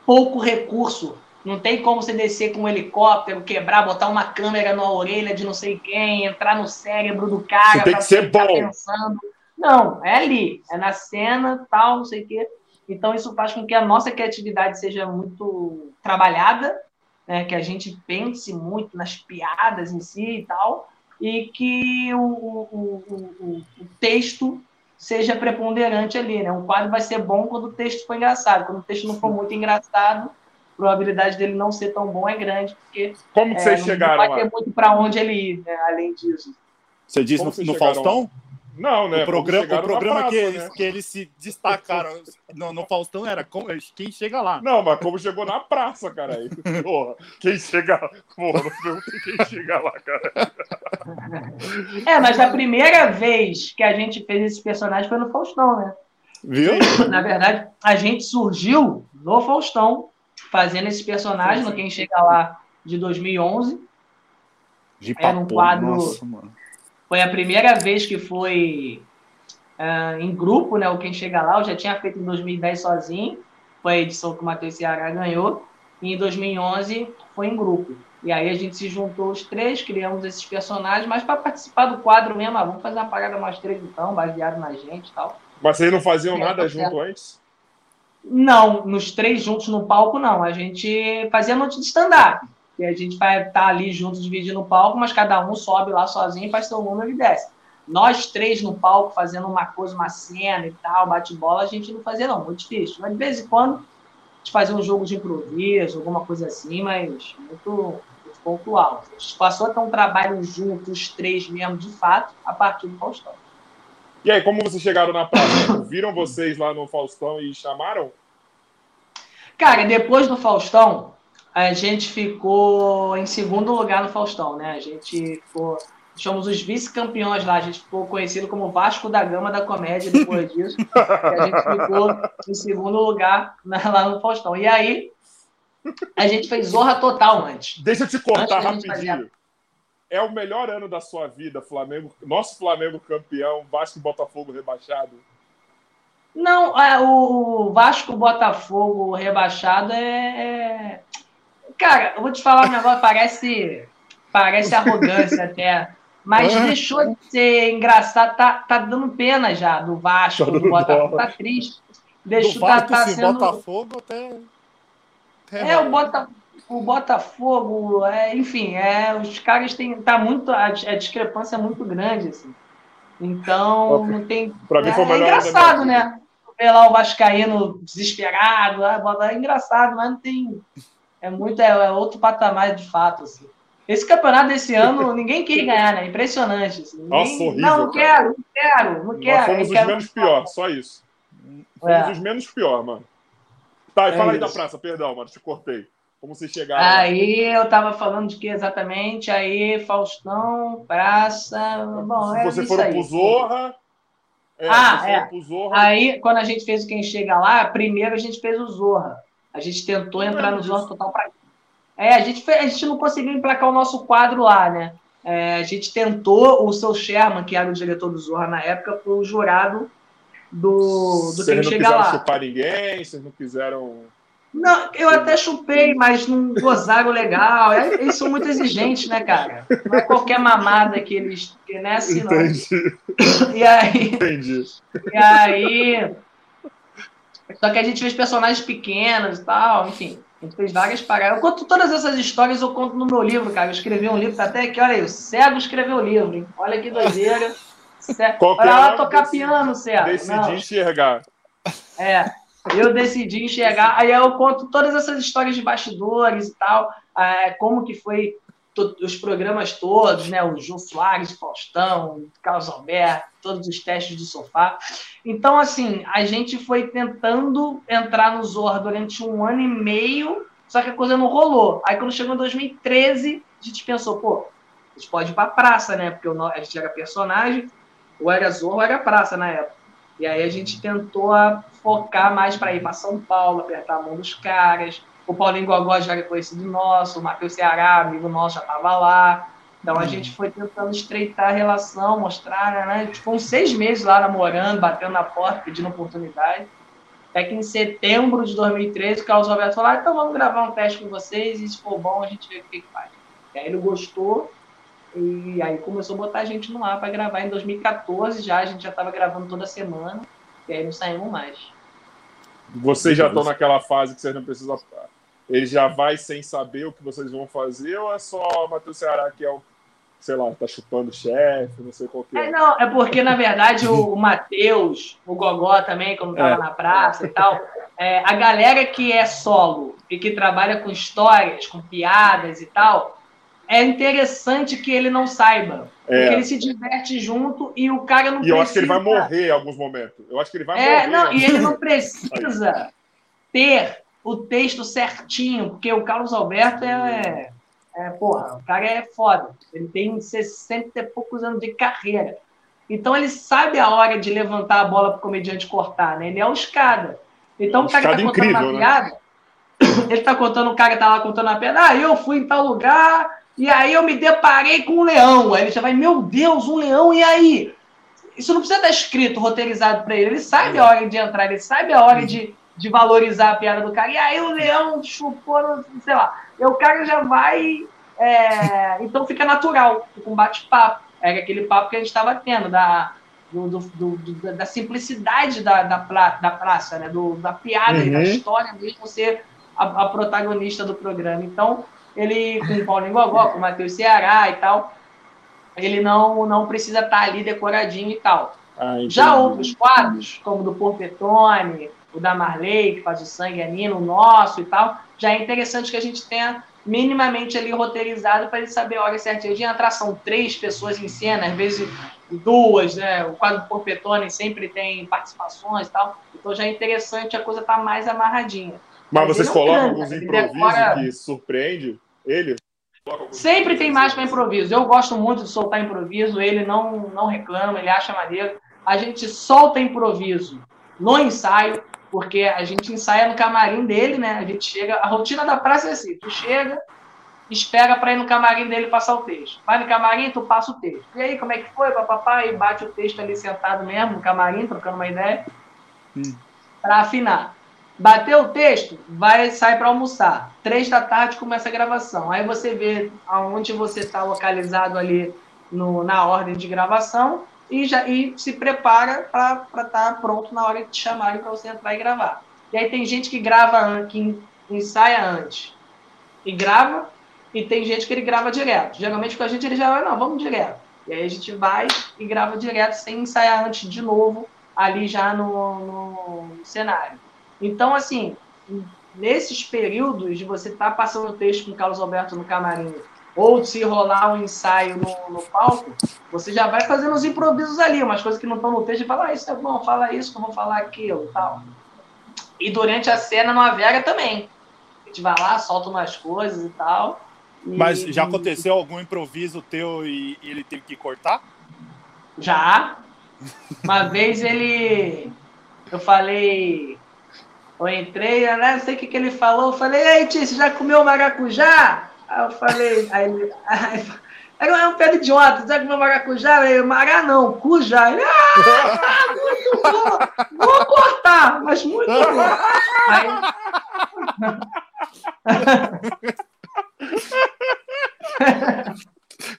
pouco recurso não tem como você descer com um helicóptero, quebrar, botar uma câmera na orelha de não sei quem, entrar no cérebro do cara. Você tem que ser bom. Pensando. Não, é ali, é na cena, tal, não sei o quê. Então isso faz com que a nossa criatividade seja muito trabalhada, né, que a gente pense muito nas piadas em si e tal, e que o, o, o, o texto seja preponderante ali, né? Um quadro vai ser bom quando o texto for engraçado. Quando o texto não for muito engraçado, probabilidade dele não ser tão bom é grande, porque Como que é, vocês não chegaram vai ter muito para onde ele ir, né, além disso. Você disse no, no Faustão? Não, né? O programa, o programa praça, que, eles, né? que eles se destacaram [LAUGHS] no, no, Faustão era como, quem chega lá. Não, mas como chegou na praça, cara. Aí, [LAUGHS] porra, quem chega lá. Porra, quem chega lá, cara. [LAUGHS] É, mas a primeira vez que a gente fez esse personagem foi no Faustão, né? Viu? Na verdade, a gente surgiu no Faustão fazendo esse personagem, no Quem Chega Lá, de 2011. De Era um quadro. Nossa, foi a primeira vez que foi uh, em grupo, né? O Quem Chega Lá. Eu já tinha feito em 2010 sozinho. Foi a edição que o Matheus Ceará ganhou. E em 2011 foi em grupo. E aí a gente se juntou os três, criamos esses personagens, mas para participar do quadro mesmo, ah, vamos fazer uma parada mais três então, baseado na gente e tal. Mas vocês não faziam nada junto antes? Não, nos três juntos no palco, não. A gente fazia noite de stand-up. E a gente vai estar tá ali juntos dividindo o palco, mas cada um sobe lá sozinho, faz seu número e desce. Nós três no palco fazendo uma coisa, uma cena e tal, bate-bola, a gente não fazia, não, muito difícil. Mas de vez em quando a gente fazia um jogo de improviso, alguma coisa assim, mas muito, muito pontual. A gente passou a ter um trabalho juntos, os três mesmo, de fato, a partir do Faustão. E aí, como vocês chegaram na praça? Viram vocês lá no Faustão e chamaram? Cara, depois do Faustão, a gente ficou em segundo lugar no Faustão, né? A gente ficou. Chamamos os vice-campeões lá, a gente ficou conhecido como Vasco da Gama da comédia depois [LAUGHS] disso. a gente ficou em segundo lugar lá no Faustão. E aí, a gente fez Zorra Total antes. Deixa eu te cortar rapidinho é o melhor ano da sua vida, Flamengo, nosso Flamengo campeão, Vasco e Botafogo rebaixado? Não, é, o Vasco Botafogo rebaixado é, é. Cara, eu vou te falar um negócio, parece, parece arrogância [LAUGHS] até. Mas deixou de ser engraçado, tá, tá dando pena já do Vasco, do Botafogo, tá triste. Deixou, do Vasco, tá, tá sendo... Botafogo até. É, o Botafogo o Botafogo, é, enfim, é, os caras têm. Tá muito. A, a discrepância é muito grande, assim. Então, não tem. Pra mim foi é, é engraçado, né? Ver lá o Vascaíno desesperado, é engraçado, mas não tem. É muito. É, é, outro patamar de fato, assim. Esse campeonato desse [LAUGHS] ano, ninguém quer ganhar, né? Impressionante. Assim. Ninguém... Nossa, horrível. Não, não quero, não quero, não quero. Nós fomos os menos pior, só isso. Fomos é. os menos pior, mano. Tá, e fala aí da praça, perdão, mano, te cortei. Como vocês chegaram? Aí eu tava falando de que exatamente? Aí, Faustão, praça. Bom, é Você foram pro Zorra. É, ah, é. Zorra. Aí, quando a gente fez o Quem Chega Lá, primeiro a gente fez o Zorra. A gente tentou entrar no Zorra Total pra. É, a gente, a gente não conseguiu emplacar o nosso quadro lá, né? É, a gente tentou, o seu Sherman, que era o diretor do Zorra na época, foi o jurado do, do Quem Chega Lá. Vocês não quiseram chupar ninguém, vocês não quiseram não, eu até chupei, mas não gozaram legal. É, eles são muito exigentes, né, cara? Não é qualquer mamada que eles. Que não é assim, não. Entendi. E aí. Entendi. E aí. Só que a gente fez personagens pequenos e tal, enfim. A gente fez várias paradas. Eu conto todas essas histórias, eu conto no meu livro, cara. Eu escrevi um livro, tá até aqui, olha aí, o Cego escreveu o livro, hein? Olha que doideira. [LAUGHS] Olha lá tocar piano, Cego. Decidi enxergar. É. Eu decidi enxergar, aí eu conto todas essas histórias de bastidores e tal, é, como que foi os programas todos, né? O João Soares, Faustão, Carlos Alberto, todos os testes do sofá. Então, assim, a gente foi tentando entrar no Zorra durante um ano e meio, só que a coisa não rolou. Aí, quando chegou em 2013, a gente pensou, pô, a gente pode ir pra praça, né? Porque a gente era personagem, ou era Zorro ou era praça na época. E aí a gente tentou focar mais para ir para São Paulo, apertar a mão dos caras. O Paulinho Gogó já era conhecido nosso, o Matheus Ceará, amigo nosso, já estava lá. Então a gente foi tentando estreitar a relação, mostrar, né? A gente ficou uns seis meses lá namorando, batendo na porta, pedindo oportunidade. Até que em setembro de 2013, o Carlos Alberto falou: ah, então vamos gravar um teste com vocês e se for bom a gente vê o que, que faz. E aí ele gostou e aí começou a botar a gente no ar para gravar em 2014 já, a gente já estava gravando toda semana, e aí não saímos mais. Vocês já estão naquela fase que vocês não precisam. Ele já vai sem saber o que vocês vão fazer, ou é só o Matheus Ceará que é o, sei lá, tá chupando o chefe, não sei qual que é. é. Não, é porque, na verdade, o, o Matheus, o Gogó também, como tava é. na praça e tal, é, a galera que é solo e que trabalha com histórias, com piadas e tal, é interessante que ele não saiba. É. Porque ele se diverte junto e o cara não e precisa... eu acho que ele vai morrer em alguns momentos. Eu acho que ele vai é, morrer. Não, e ele não precisa ter o texto certinho, porque o Carlos Alberto é, é, Porra, o cara é foda. Ele tem 60 e poucos anos de carreira. Então ele sabe a hora de levantar a bola para o comediante cortar, né? Ele é o escada. Então o cara está contando incrível, uma né? piada. Né? [COUGHS] Ele está contando, o cara está lá contando uma piada. Ah, eu fui em tal lugar e aí eu me deparei com um leão. Aí ele já vai, meu Deus, um leão, e aí? Isso não precisa estar escrito, roteirizado para ele. Ele sabe a hora de entrar, ele sabe a hora de, de valorizar a piada do cara. E aí o leão chupou, sei lá. E o cara já vai. É... então fica natural, fica um bate-papo. É aquele papo que a gente estava tendo, da, do, do, do, da simplicidade da, da, da praça, né? do, da piada, uhum. da história mesmo ser a, a protagonista do programa. Então, ele com o Paulinho Gogó, com o Matheus Ceará e tal, ele não, não precisa estar ali decoradinho e tal. Ah, Já outros quadros, como o do Porpetone, o da Marley, que faz o sangue anino, o nosso e tal, já é interessante que a gente tenha minimamente ali roteirizado para ele saber a hora certinha de entrar. São três pessoas em cena, às vezes duas, né? O quadro Porpetone sempre tem participações e tal. Então já é interessante, a coisa tá mais amarradinha. Mas, Mas vocês colocam alguns improvisos decora... que surpreende ele? Sempre tem mais para improviso. Eu gosto muito de soltar improviso, ele não, não reclama, ele acha maneiro. A gente solta improviso no ensaio, porque a gente ensaia no camarim dele, né? A gente chega. A rotina da praça é assim: tu chega, espera para ir no camarim dele passar o texto. Vai no camarim, tu passa o texto. E aí, como é que foi, papapá? E bate o texto ali sentado mesmo no camarim, trocando uma ideia, hum. para afinar. Bateu o texto, vai sai para almoçar. Três da tarde começa a gravação. Aí você vê aonde você está localizado ali no, na ordem de gravação e já e se prepara para estar tá pronto na hora de te chamarem para você entrar e gravar. E aí tem gente que grava, que ensaia antes. e grava, e tem gente que ele grava direto. Geralmente com a gente ele já vai, não, vamos direto. E aí a gente vai e grava direto sem ensaiar antes de novo ali já no, no cenário. Então, assim, nesses períodos de você estar tá passando o texto com o Carlos Alberto no camarim ou se rolar um ensaio no, no, palco, você já vai fazendo os improvisos ali, umas coisas que não estão no texto, e fala, ah, isso é bom, fala isso, que eu vou falar aquilo tal. E durante a cena no Avega também. A gente vai lá, solta umas coisas e tal. E... Mas já aconteceu algum improviso teu e, ele teve que cortar? Já. Uma vez ele. Eu falei. Eu entrei, né? Não sei o que, que ele falou. Eu falei, ei, tio, você já comeu maracujá? Aí eu falei, aí ele. [LAUGHS] Aí, é um pé de idiota, você já comeu maracujá? Eu, mará não, cujá. Ele, ah, muito bom, vou cortar, mas muito bom. Aí...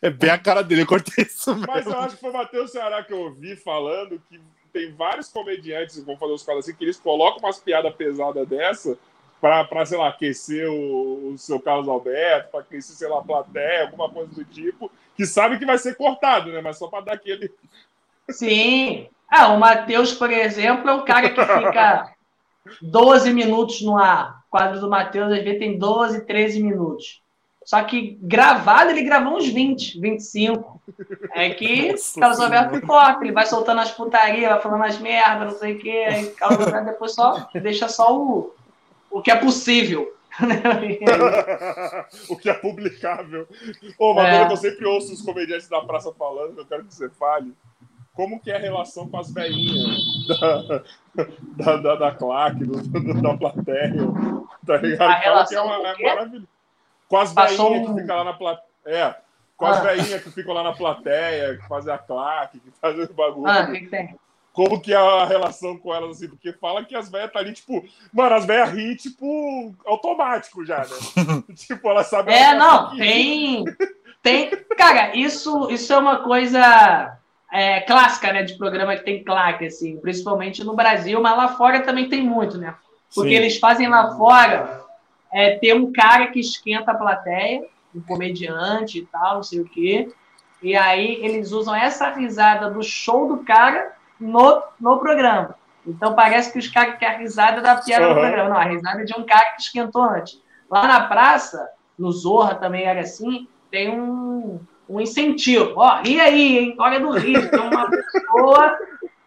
É bem a cara dele, eu cortei isso mesmo. Mas eu acho que foi o Matheus Ceará que eu ouvi falando que tem vários comediantes que vão fazer os caras assim, que eles colocam umas piadas pesadas dessa para, sei lá, aquecer o, o, seu Carlos Alberto, para aquecer, sei lá, a plateia, alguma coisa do tipo, que sabe que vai ser cortado, né? Mas só para dar aquele. Sim. Ah, o Matheus, por exemplo, é um cara que fica 12 minutos no ar. O quadro do Matheus, às vezes, tem 12, 13 minutos. Só que gravado, ele gravou uns 20, 25. É que Nossa, Carlos Alberto corta, ele vai soltando as putarias, vai falando as merdas, não sei o quê. Aí Carlos Alberto depois só deixa só o, o que é possível. [LAUGHS] o que é publicável. Ô, uma é. coisa que eu sempre ouço os comediantes da praça falando, que eu quero que você fale. Como que é a relação com as velhinhas da, da, da, da claque, do, da plateia, tá ligado? A Fala que é, uma, é maravilhoso. Com as velhinhas um... que ficam lá na plateia. É, com as ah. velhinhas que ficam lá na plateia, que fazem a claque, que fazem o bagulho. Ah, que tem? Como que é a relação com elas, assim? Porque fala que as velhas tá ali, tipo... Mano, as velhas ri, tipo, automático já, né? [LAUGHS] tipo, elas sabem... É, não, tem... Tem... Cara, isso, isso é uma coisa... É, clássica, né, de programa que tem claque, assim, principalmente no Brasil, mas lá fora também tem muito, né? Porque Sim. eles fazem lá fora é ter um cara que esquenta a plateia, um comediante e tal, não sei o quê. E aí eles usam essa risada do show do cara no, no programa. Então parece que os caras querem a risada da piada uhum. do programa. Não, a risada é de um cara que esquentou antes. Lá na praça, no Zorra também era assim, tem um, um incentivo. Ó, ri aí, hein? Olha do rio. Tem uma pessoa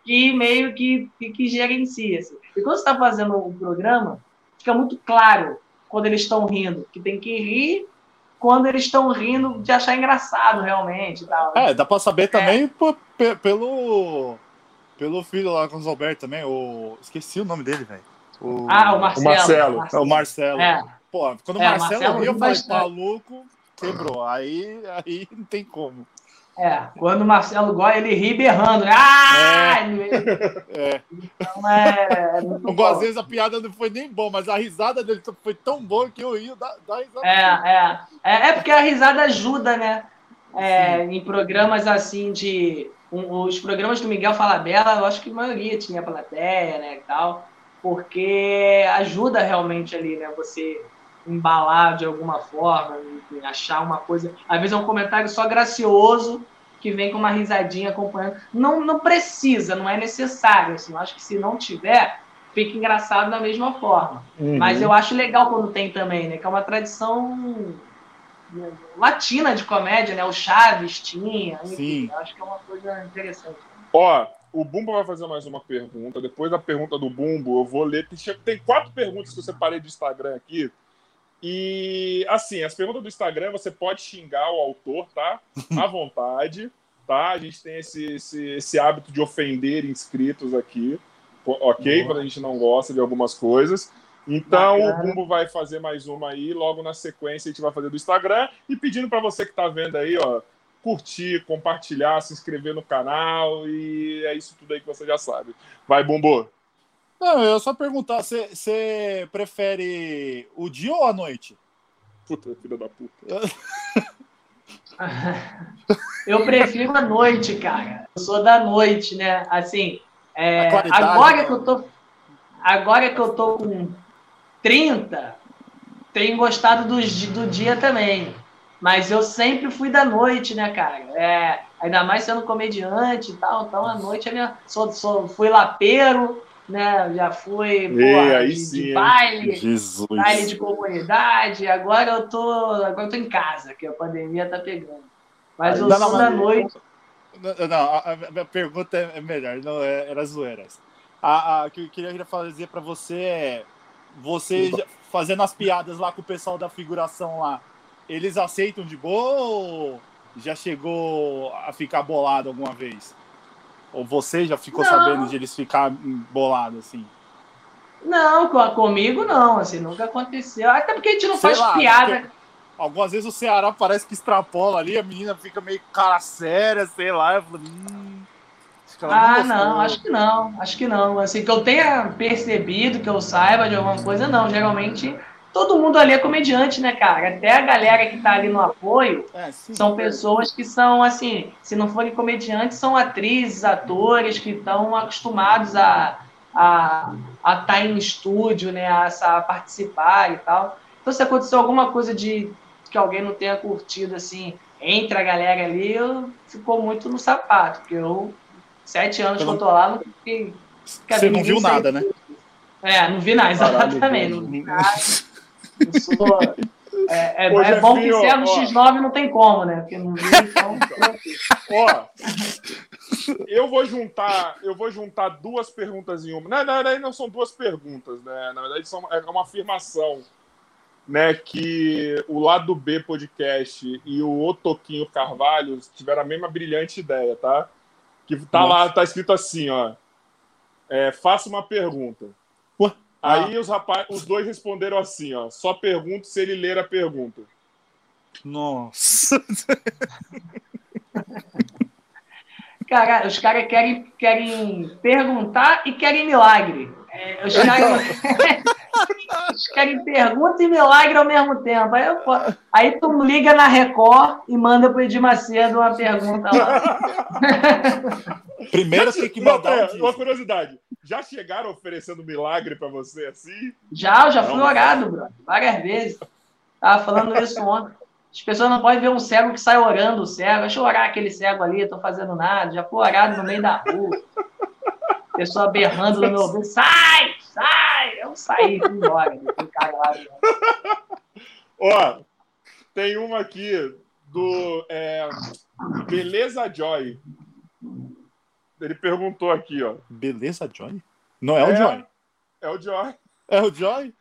que meio que, que, que gerencia. Assim. E quando você está fazendo o programa, fica muito claro quando eles estão rindo, que tem que rir quando eles estão rindo de achar engraçado realmente. Tal. É, dá para saber também é. pelo pelo filho lá com o Alberto também, o esqueci o nome dele, velho. O... Ah, o Marcelo. O Marcelo. É o Marcelo. É. Pô, quando o é, Marcelo, Marcelo riu, eu falei, maluco, quebrou. Aí, aí não tem como. É, quando o Marcelo Góes, ele ri berrando. Né? Ah! É. [LAUGHS] é. Então é. é Às vezes a piada não foi nem boa, mas a risada dele foi tão boa que eu ri da, da risada. É, é, é. É porque a risada ajuda, né? É, em programas assim de. Um, os programas do Miguel Falabella, eu acho que a maioria tinha plateia, né? E tal, porque ajuda realmente ali, né? Você embalar de alguma forma, enfim, achar uma coisa. Às vezes é um comentário só gracioso que vem com uma risadinha acompanhando. Não, não precisa, não é necessário. Assim, eu acho que se não tiver, fica engraçado da mesma forma. Uhum. Mas eu acho legal quando tem também, né? Que é uma tradição latina de comédia, né? O Chaves tinha. Enfim, Sim. acho que é uma coisa interessante. Ó, o Bumbo vai fazer mais uma pergunta. Depois da pergunta do Bumbo, eu vou ler. Tem quatro perguntas que eu separei do Instagram aqui. E assim, as perguntas do Instagram você pode xingar o autor, tá? [LAUGHS] À vontade, tá? A gente tem esse, esse, esse hábito de ofender inscritos aqui, ok? Boa. Quando a gente não gosta de algumas coisas. Então Bacana. o Bumbo vai fazer mais uma aí, logo na sequência a gente vai fazer do Instagram e pedindo para você que tá vendo aí, ó, curtir, compartilhar, se inscrever no canal e é isso tudo aí que você já sabe. Vai, Bumbo! Não, eu só perguntar, você prefere o dia ou a noite? Puta, filha da puta. [LAUGHS] eu prefiro a noite, cara. Eu sou da noite, né? Assim, é, agora né? que eu tô agora que eu tô com 30, tenho gostado do, do dia também. Mas eu sempre fui da noite, né, cara? É, ainda mais sendo comediante e tal. Então, a noite é minha. Sou, sou, fui lapeiro, né? Já fui porra, aí de, sim, de baile, Jesus. baile de comunidade. Agora eu tô, agora eu tô em casa, que a pandemia tá pegando. Mas eu sou da noite. Não, não, a, a minha pergunta é melhor, não é- era zoeiras. A, a que eu queria fazer pra você é: você fazendo as piadas lá com o pessoal da figuração lá, eles aceitam de boa ou já chegou a ficar bolado alguma vez? Ou você já ficou Não. sabendo de eles ficar bolado assim? Não, com- comigo não, assim, nunca aconteceu. Até porque a gente não Sei faz lá, piada. porque Algumas vezes o Ceará parece que extrapola ali, a menina fica meio cara séria, sei lá. Eu falo, hum, Ah, não, acho que não, acho que não. Assim, que eu tenha percebido, que eu saiba de alguma coisa, não. Geralmente, todo mundo ali é comediante, né, cara? Até a galera que tá ali no apoio É, sim. são pessoas que são, assim, se não forem comediantes, são atrizes, atores que estão acostumados a a a estar em estúdio, né, a, a participar e tal. Então, se aconteceu alguma coisa de que alguém não tenha curtido, assim, entre a galera ali, eu, ficou muito no sapato, porque eu, sete anos que eu tô lá, não fiquei... Você não viu nada, né? É, não vi nada, exatamente, não vi nada. Eu sou... É, é, é bom que ser no ó. X9 não tem como, né? Porque não vi, então... [LAUGHS] Ó, eu vou juntar, eu vou juntar duas perguntas em uma. Na verdade, não são duas perguntas, né? Na verdade, são, é uma afirmação, né? Que o lado B podcast e o Otoquinho Carvalho tiveram a mesma brilhante ideia, tá? Que tá lá, tá escrito assim, ó. É, faça uma pergunta. Ué? Aí os rapazes, os dois responderam assim, ó. Só pergunto se ele ler a pergunta. Nossa. Cara, os caras querem, querem perguntar e querem milagre. É, os caras os querem pergunta e milagre ao mesmo tempo. Aí, eu, aí tu liga na Record e manda pro Edir Macedo uma pergunta lá. [LAUGHS] Primeiro tem que mandar é, um uma curiosidade. Já chegaram oferecendo milagre pra você assim? Já, eu já fui orado, bro, várias vezes. Tava falando isso ontem. As pessoas não podem ver um cego que sai orando o cego. Deixa eu orar aquele cego ali, eu tô fazendo nada. Já fui orado no meio da rua. Pessoa berrando no meu ouvido, sai, sai! Eu saí, fui embora. Cara lá, Ó, tem uma aqui do é, Beleza Joy. Ele perguntou aqui, ó. Beleza, Joy? Não é, o Joy. É o Joy. É o Joy?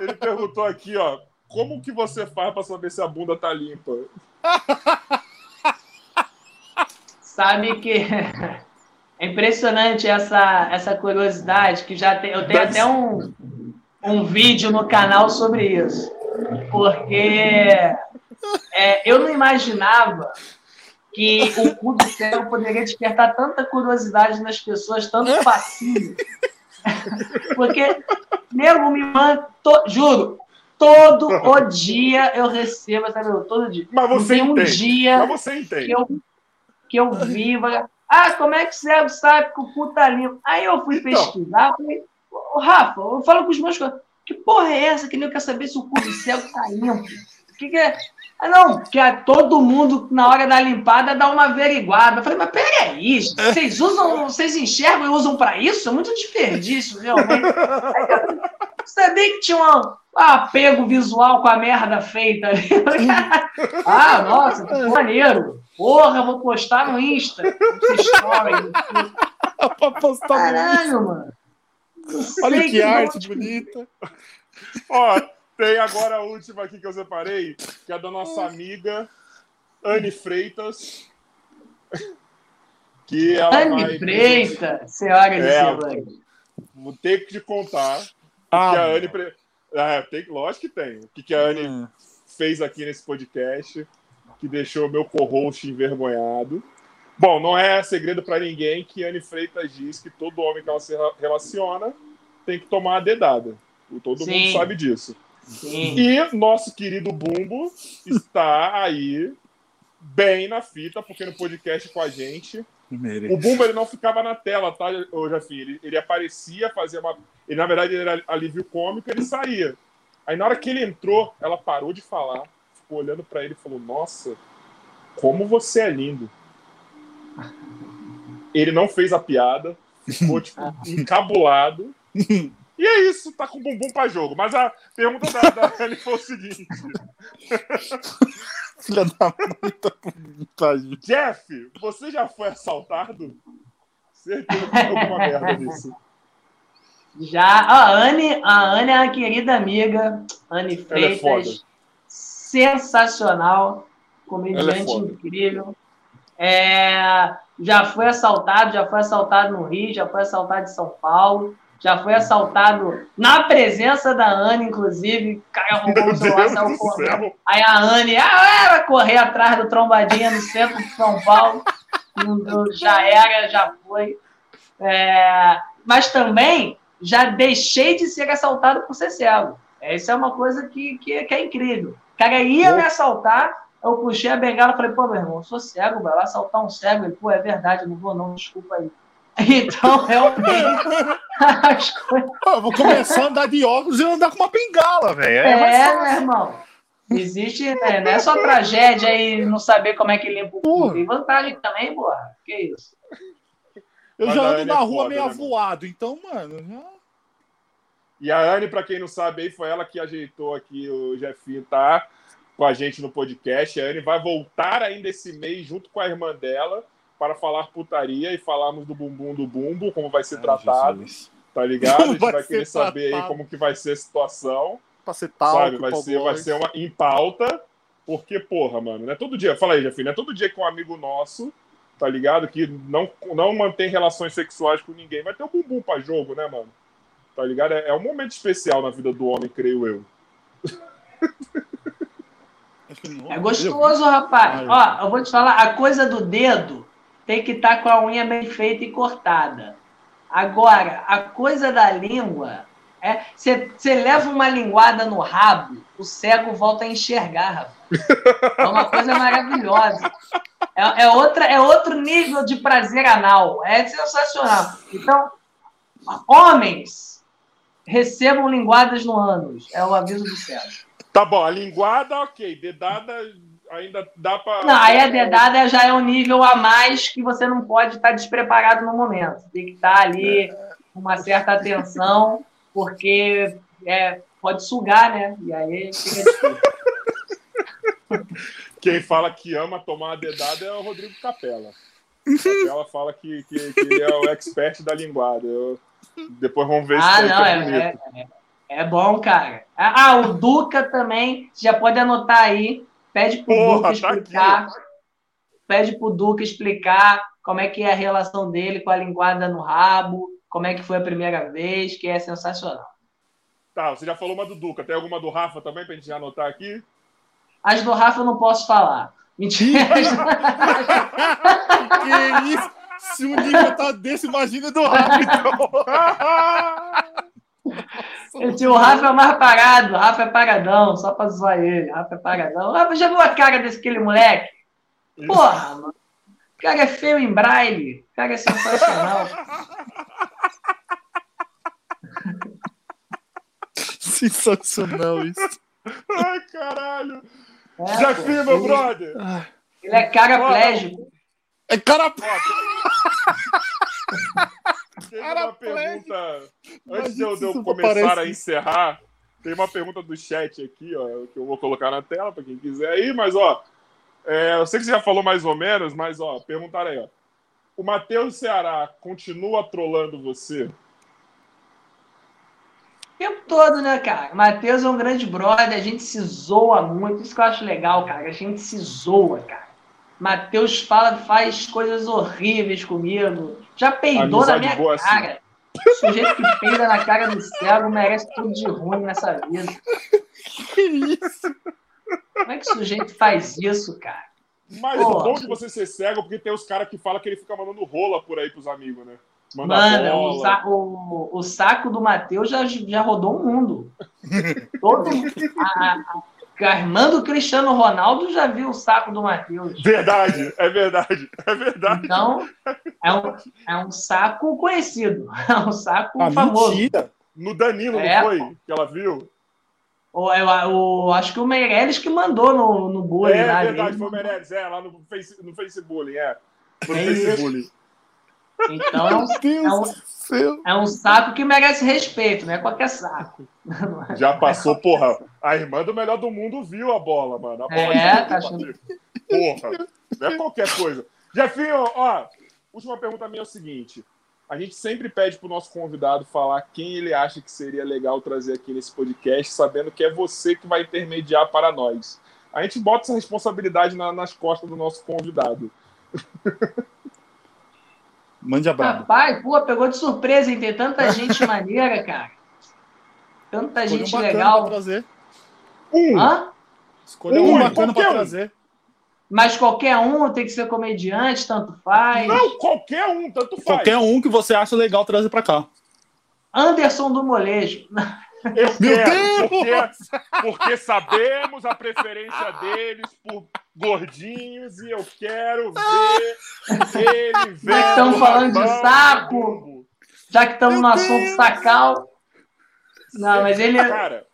Ele perguntou aqui, ó. Como que você faz pra saber se a bunda tá limpa? Sabe que é impressionante essa, essa curiosidade, que já tem, eu tenho até um, um vídeo no canal sobre isso. Porque é, eu não imaginava que o cu do céu poderia despertar tanta curiosidade nas pessoas, tanto fascínio. [LAUGHS] Porque, nego, me manda, to- juro, todo o dia eu recebo, sabe? Todo dia. Mas você Tem um entende. dia Mas você entende. que eu, que eu vi, vai- ah, como é que o cego sabe que o cu tá limpo? Aí eu fui Então. pesquisar, falei, Rafa, eu falo com os meus colegas, que porra é essa que nem eu quero saber se o cu do cego tá limpo? O que, que é? Ah, não, que é todo mundo, na hora da limpada, dá uma averiguada. Eu falei, mas peraí, vocês usam, vocês enxergam e usam pra isso? É muito desperdício, realmente. Aí eu Sabia que tinha um apego visual com a merda feita ali. Ah, nossa, que maneiro. Porra, vou postar no Insta. story. [LAUGHS] pra postar no Caralho, mano. Olha sei que não- arte bonita. Ó, tem agora a última aqui que eu separei, que é da nossa amiga Anne Freitas. Que ela vai. Anne Freitas, senhora de É. Cervantes. Vou ter que te contar Ah, que a Anne. É, tem, lógico que tem. O que, que a Anne hum. fez aqui nesse podcast, que deixou meu co-host envergonhado. Bom, não é segredo para ninguém que Anne Freitas diz que todo homem que ela se relaciona tem que tomar a dedada. Todo Sim. mundo sabe disso. Sim. E nosso querido Bumbo está aí bem na fita, porque no podcast com a gente. Merece. O Bumbo ele não ficava na tela, tá, ô Jafim? Ele, ele aparecia, fazia uma. Ele, na verdade, ele era alívio cômico ele saía. Aí na hora que ele entrou, ela parou de falar, ficou olhando para ele e falou: Nossa, como você é lindo. Ele não fez a piada, ficou tipo, [LAUGHS] encabulado. E é isso, tá com bumbum pra jogo. Mas a pergunta da, da Ellie foi o seguinte: [LAUGHS] Filha da mãe, tá com bumbum pra jogo. Jeff, você já foi assaltado? Certeza que tem alguma merda nisso. Já. A Anne, a Anne é uma querida amiga. Anne Ela é foda. Freitas. Sensacional. É Comediante foda. incrível. É, já foi assaltado, já foi assaltado no Rio, já foi assaltado em São Paulo, já foi assaltado na presença da Anne, inclusive. Cara roubou o celular, saiu do correndo. Aí a Anne, ah, ela correr atrás do trombadinha no centro de São Paulo. Já era, já foi. É, mas também já deixei de ser assaltado por ser cego. Essa é uma coisa que, que, que é incrível. O cara ia me assaltar, eu puxei a bengala e falei, pô, meu irmão, eu sou cego, vai lá assaltar um cego. Ele, pô, é verdade, eu não vou não, desculpa aí. [LAUGHS] Então, realmente, [LAUGHS] as coisas... Pô, vou começar a andar de óculos e andar com uma bengala, velho. É, É, mais meu irmão. Existe, né? Não é só tragédia aí não saber como é que limpa o cu. Tem vantagem também, porra. Que isso? Eu Mas já ando na é rua foda, meio né, avoado, então, mano. já- E a Anne, pra quem não sabe, aí foi ela que ajeitou aqui o Jefinho tá com a gente no podcast. A Anne vai voltar ainda esse mês junto com a irmã dela para falar putaria e falarmos do bumbum do bumbo, como vai ser Ai, tratado, Jesus. tá ligado? A Como gente vai vai, querer saber aí tratado. como que vai ser a situação, Pra ser tal, sabe? Vai ser, vai ser uma em pauta, porque, porra, mano, não é todo dia, fala aí, Jefinho, não é todo dia que um amigo nosso, tá ligado? Que não, não mantém relações sexuais com ninguém, vai ter o bumbum pra jogo, né, mano? Tá ligado? É, é um momento especial na vida do homem, creio eu. É gostoso, rapaz. Ó, eu vou te falar, a coisa do dedo tem que estar com a unha bem feita e cortada. Agora, a coisa da língua é. Você leva uma linguada no rabo, o cego volta a enxergar, rapaz. É uma coisa maravilhosa. É, é outra, é outro nível de prazer anal. É sensacional. Então, homens, recebam linguadas no ânus. É o aviso do cego. Tá bom, a linguada, ok. Dedada ainda dá pra. Não, aí a dedada já é um nível a mais que você não pode estar despreparado no momento. Tem que estar ali com uma certa atenção, porque é, pode sugar, né? E aí fica difícil. [LAUGHS] Quem fala que ama tomar a dedada é o Rodrigo Capela. [LAUGHS] Capela fala que, que, que ele é o expert da linguada. Eu- Depois vamos ver Ah, se não, é é, bonito. é, é bom, cara. Ah, o Duca também, já pode anotar aí. Pede pro Porra, Duca tá explicar. pede pro Duca explicar como é que é a relação dele com a linguada no rabo, como é que foi a primeira vez, que é sensacional. Tá, você já falou uma do Duca. Tem alguma do Rafa também pra gente anotar aqui? As do Rafa eu não posso falar. [LAUGHS] Mentira. [LAUGHS] Que isso? Se o nível tá desse, imagina do Rafa, então. [LAUGHS] Esse, o Rafa é o mais parado, o Rafa é paradão, só pra zoar ele. O Rafa é paradão. O Rafa já viu a cara desse aquele moleque? Porra, mano. O cara é feio em braille. O cara é sensacional. [LAUGHS] Sensacional isso. Ai, caralho. É, pô, meu brother. Ele é caraplégico. É cara. Tem [LAUGHS] Cara, uma pergunta. Antes de eu, de eu começar a aparece. encerrar, tem uma pergunta do chat aqui, ó, que eu vou colocar na tela para quem quiser aí, mas ó, é, eu sei que você já falou mais ou menos, mas ó, perguntaram aí, ó. O Matheus Ceará continua trolando você? O tempo todo, né, cara? Matheus é um grande brother, a gente se zoa muito. Isso que eu acho legal, cara. A gente se zoa, cara. Matheus fala, faz coisas horríveis comigo. Já peidou na Amizade minha boa assim. cara. O sujeito que peida na cara do cego merece tudo de ruim nessa vida. Que isso? Como é que o sujeito faz isso, cara? Mas Pô. o bom de você ser cego, porque tem os caras que falam que ele fica mandando rola por aí pros amigos, né? Manda Mano, o, sa- o- o saco do Matheus já, já rodou o mundo. [LAUGHS] Todo, a, a, a irmã do Cristiano Ronaldo já viu o saco do Matheus. Verdade, é verdade, é verdade. Então, é um, é um saco conhecido. [LAUGHS] É um saco Ah, famoso. mentira. No Danilo, É, não foi? Que ela viu? O, eu, o, acho que o Meirelles que mandou no, no bullying. É lá, verdade, foi o. Meirelles, é, lá no, face, no Facebook, é. Foi no É. Facebook. Então é um, Meu Deus é um- do céu. é um saco que merece respeito, não é qualquer saco. Já passou, porra. A irmã do melhor do mundo viu a bola, mano. A bola É, tá achando-. Porra, não é qualquer coisa. Jefinho, ó, última pergunta minha é o seguinte. A gente sempre pede pro nosso convidado falar quem ele acha que seria legal trazer aqui nesse podcast, sabendo que é você que vai intermediar para nós. A gente bota essa responsabilidade na- nas costas do nosso convidado. [LAUGHS] Mande a braba. Rapaz, pô, pegou de surpresa, hein? Tem tanta [LAUGHS] gente maneira, cara. Tanta Escolha um gente bacana legal. pra trazer. Um, Hã? Escolha Um, um bacana um. trazer. Mas qualquer um tem que ser comediante, tanto faz. não, qualquer um, tanto faz. Qualquer um que você acha legal trazer pra cá. Anderson do Molejo. [LAUGHS] Eu Meu quero, porque, Deus! porque sabemos a preferência deles por gordinhos e eu quero ver ele ver. Já que estamos falando de saco. Já que estamos no assunto Deus! sacal. Não, mas ele é. Cara,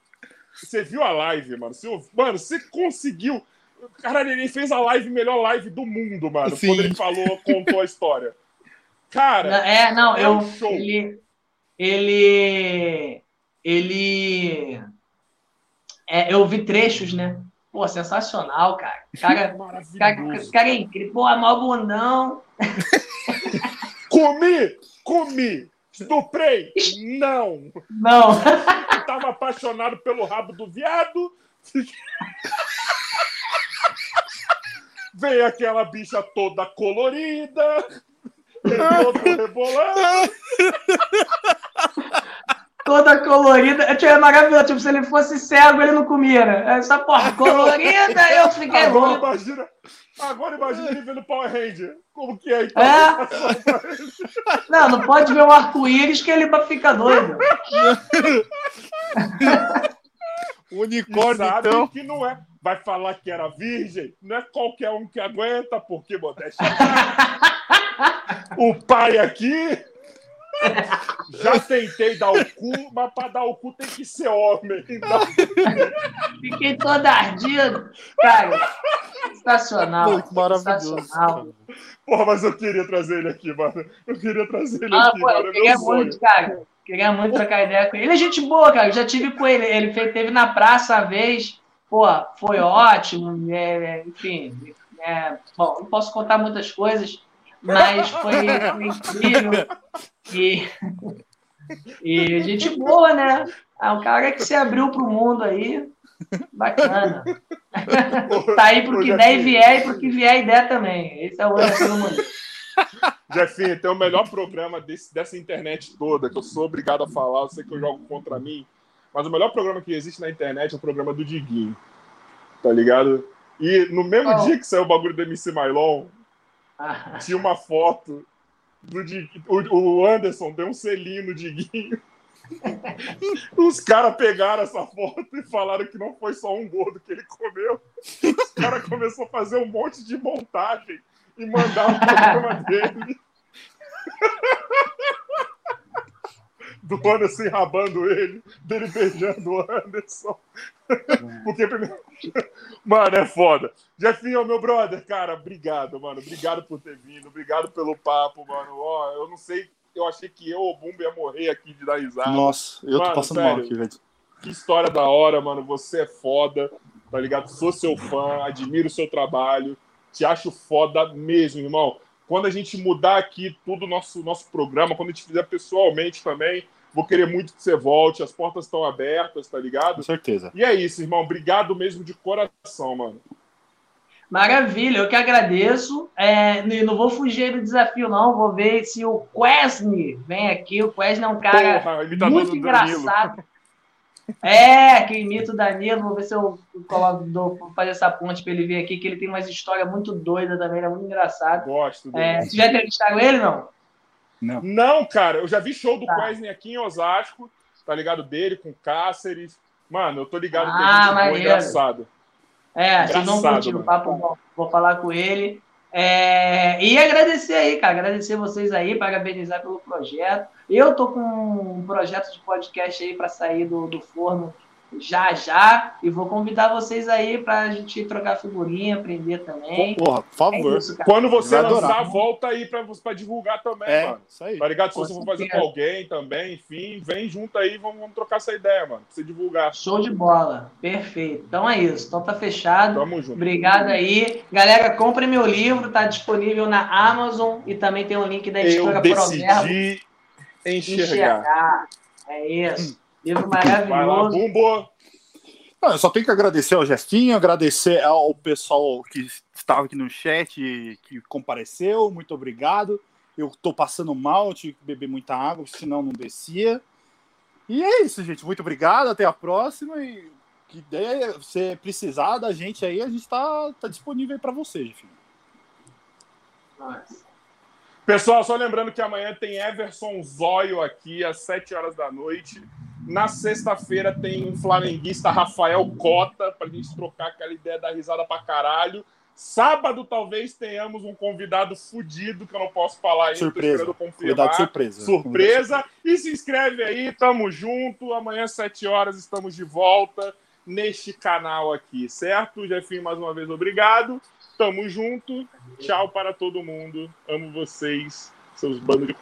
você viu a live, mano? Você, mano, você conseguiu. Caralho, ele fez a live, melhor live do mundo, mano. Sim. Quando ele falou, contou a história. Cara, É, não, é eu. um show. Ele. Ele. Ele. é, eu vi trechos, né? Pô, sensacional, cara. [LAUGHS] Cara, cara, cara é incrível. Pô, é mó bundão. Comi! Comi! Estuprei! Não! Não. Eu tava apaixonado pelo rabo do viado. Veio aquela bicha toda colorida, todo rebolando. [LAUGHS] Toda colorida. Tipo, É maravilhoso. Tipo, se ele fosse cego, ele não comia, né? Essa porra [LAUGHS] colorida, eu fiquei Agora louco. imagina, agora imagina ele vendo Power Ranger. Como que é então? É. [LAUGHS] Não, não pode ver um arco-íris que ele fica doido. [LAUGHS] Unicórnio, sabe então. que não é. Vai falar que era virgem, não é qualquer um que aguenta, porque modéstia. o pai aqui. Já tentei dar o cu, mas para dar o cu tem que ser homem. Então, Fiquei todo ardido. Cara, sensacional. Pô, maravilhoso. Sensacional. porra, mas eu queria trazer ele aqui, mano. Eu queria trazer ele Ah, aqui, pô, mano. eu É queria meu sonho. muito, cara. Queria muito trocar ideia com ele. Ele é gente boa, cara. Eu já tive com ele. Ele fez, teve na praça uma vez. Pô, foi ótimo. é, é, enfim. é, bom, não posso contar muitas coisas, mas foi, foi incrível. [LAUGHS] E, e gente boa, né? É um cara que se abriu pro mundo aí. Bacana. Tá aí pro que der e vier e pro que vier e der também. Esse é o do [LAUGHS] Mundo. Jefinho, tem o melhor programa desse- dessa internet toda, que eu sou obrigado a falar, eu sei que eu jogo contra mim, mas o melhor programa que existe na internet é o programa do Diguinho. Tá ligado? E no mesmo Qual? dia que saiu o bagulho do MC Mailon, Ah, [LAUGHS] tinha uma foto do Diguinho. O, Anderson deu um selinho no Diguinho. [LAUGHS] Os caras pegaram essa foto e falaram que não foi só um gordo que ele comeu. Os caras começaram a fazer um monte de montagem e mandar o programa [LAUGHS] dele. Do Anderson enrabando ele, dele beijando o Anderson. Porque primeiro. Mano, é foda. Jefinho, meu brother, cara, obrigado, mano. Obrigado por ter vindo, obrigado pelo papo, mano. Ó, eu não sei, eu achei que eu ou o Bumbo ia morrer aqui de dar risada. Nossa, eu tô Mano, passando sério. mal aqui, velho. Que história da hora, mano. Você é foda, tá ligado? Sou seu fã, admiro o seu trabalho. Te acho foda mesmo, irmão. Quando a gente mudar aqui tudo nosso nosso programa, quando a gente fizer pessoalmente também, vou querer muito que você volte. As portas estão abertas, tá ligado? Com certeza. E é isso, irmão. Obrigado mesmo de coração, mano. Maravilha, eu que agradeço. É, e não vou fugir do desafio, não. Vou ver se o Quesne vem aqui. O Quesne é um cara Porra, muito Danilo. engraçado. É, que imita o Danilo. Vou ver se eu coloco, dou, vou fazer essa ponte para ele vir aqui, que ele tem umas histórias muito doidas também, ele é muito engraçado. Gosto dele. É, você já entrevistaram ele, não? Não. Não, cara, eu já vi show do Tá. Quesney aqui em Osasco, tá ligado? Dele, com Cáceres. Mano, eu tô ligado que Ah, é gente boa, maneiro. engraçado. É, vão Engraçado, curtir o papo bom. Vou falar com ele. É, e agradecer aí, cara. Agradecer vocês aí, parabenizar pelo projeto. Eu tô com um projeto de podcast aí para sair do, do forno já já. E vou convidar vocês aí para a gente trocar figurinha, aprender também. Porra, por favor. É isso. Quando você lançar, adorar. volta aí pra, pra divulgar também, É, mano. isso aí. Tá ligado? Se Com você for fazer com alguém também, enfim, vem junto aí, vamos, vamos trocar essa ideia, mano. Pra você divulgar. Show de bola. Perfeito. Então é isso. Então tá fechado. Tamo junto. Obrigado aí. Galera, compre meu livro, tá disponível na Amazon e também tem um link da Eu editora Proverbo. decidi enxergar. Enxergar. É isso. Livro Vai lá, maravilhoso. Bumbo. Não, eu só tenho que agradecer ao Jefinho, agradecer ao pessoal que estava aqui no chat, que compareceu. Muito obrigado. Eu tô passando mal, tive que beber muita água, senão não descia. E é isso, gente. Muito obrigado. Até a próxima. E que ideia, se precisar da gente aí, a gente tá, tá disponível aí para você, Jefinho. Pessoal, só lembrando que amanhã tem Everson Zóio aqui às 7 horas da noite. Na sexta-feira tem um flamenguista Rafael Cota pra gente trocar aquela ideia da risada pra caralho. Sábado talvez tenhamos um convidado fudido que eu não posso falar ainda, tô Surpresa. Convidado surpresa. Surpresa. E se inscreve aí, tamo junto. Amanhã, às 7 horas, estamos de volta neste canal aqui, certo? Jefinho, mais uma vez, obrigado. Tamo junto. Tchau para todo mundo. Amo vocês, seus bandos de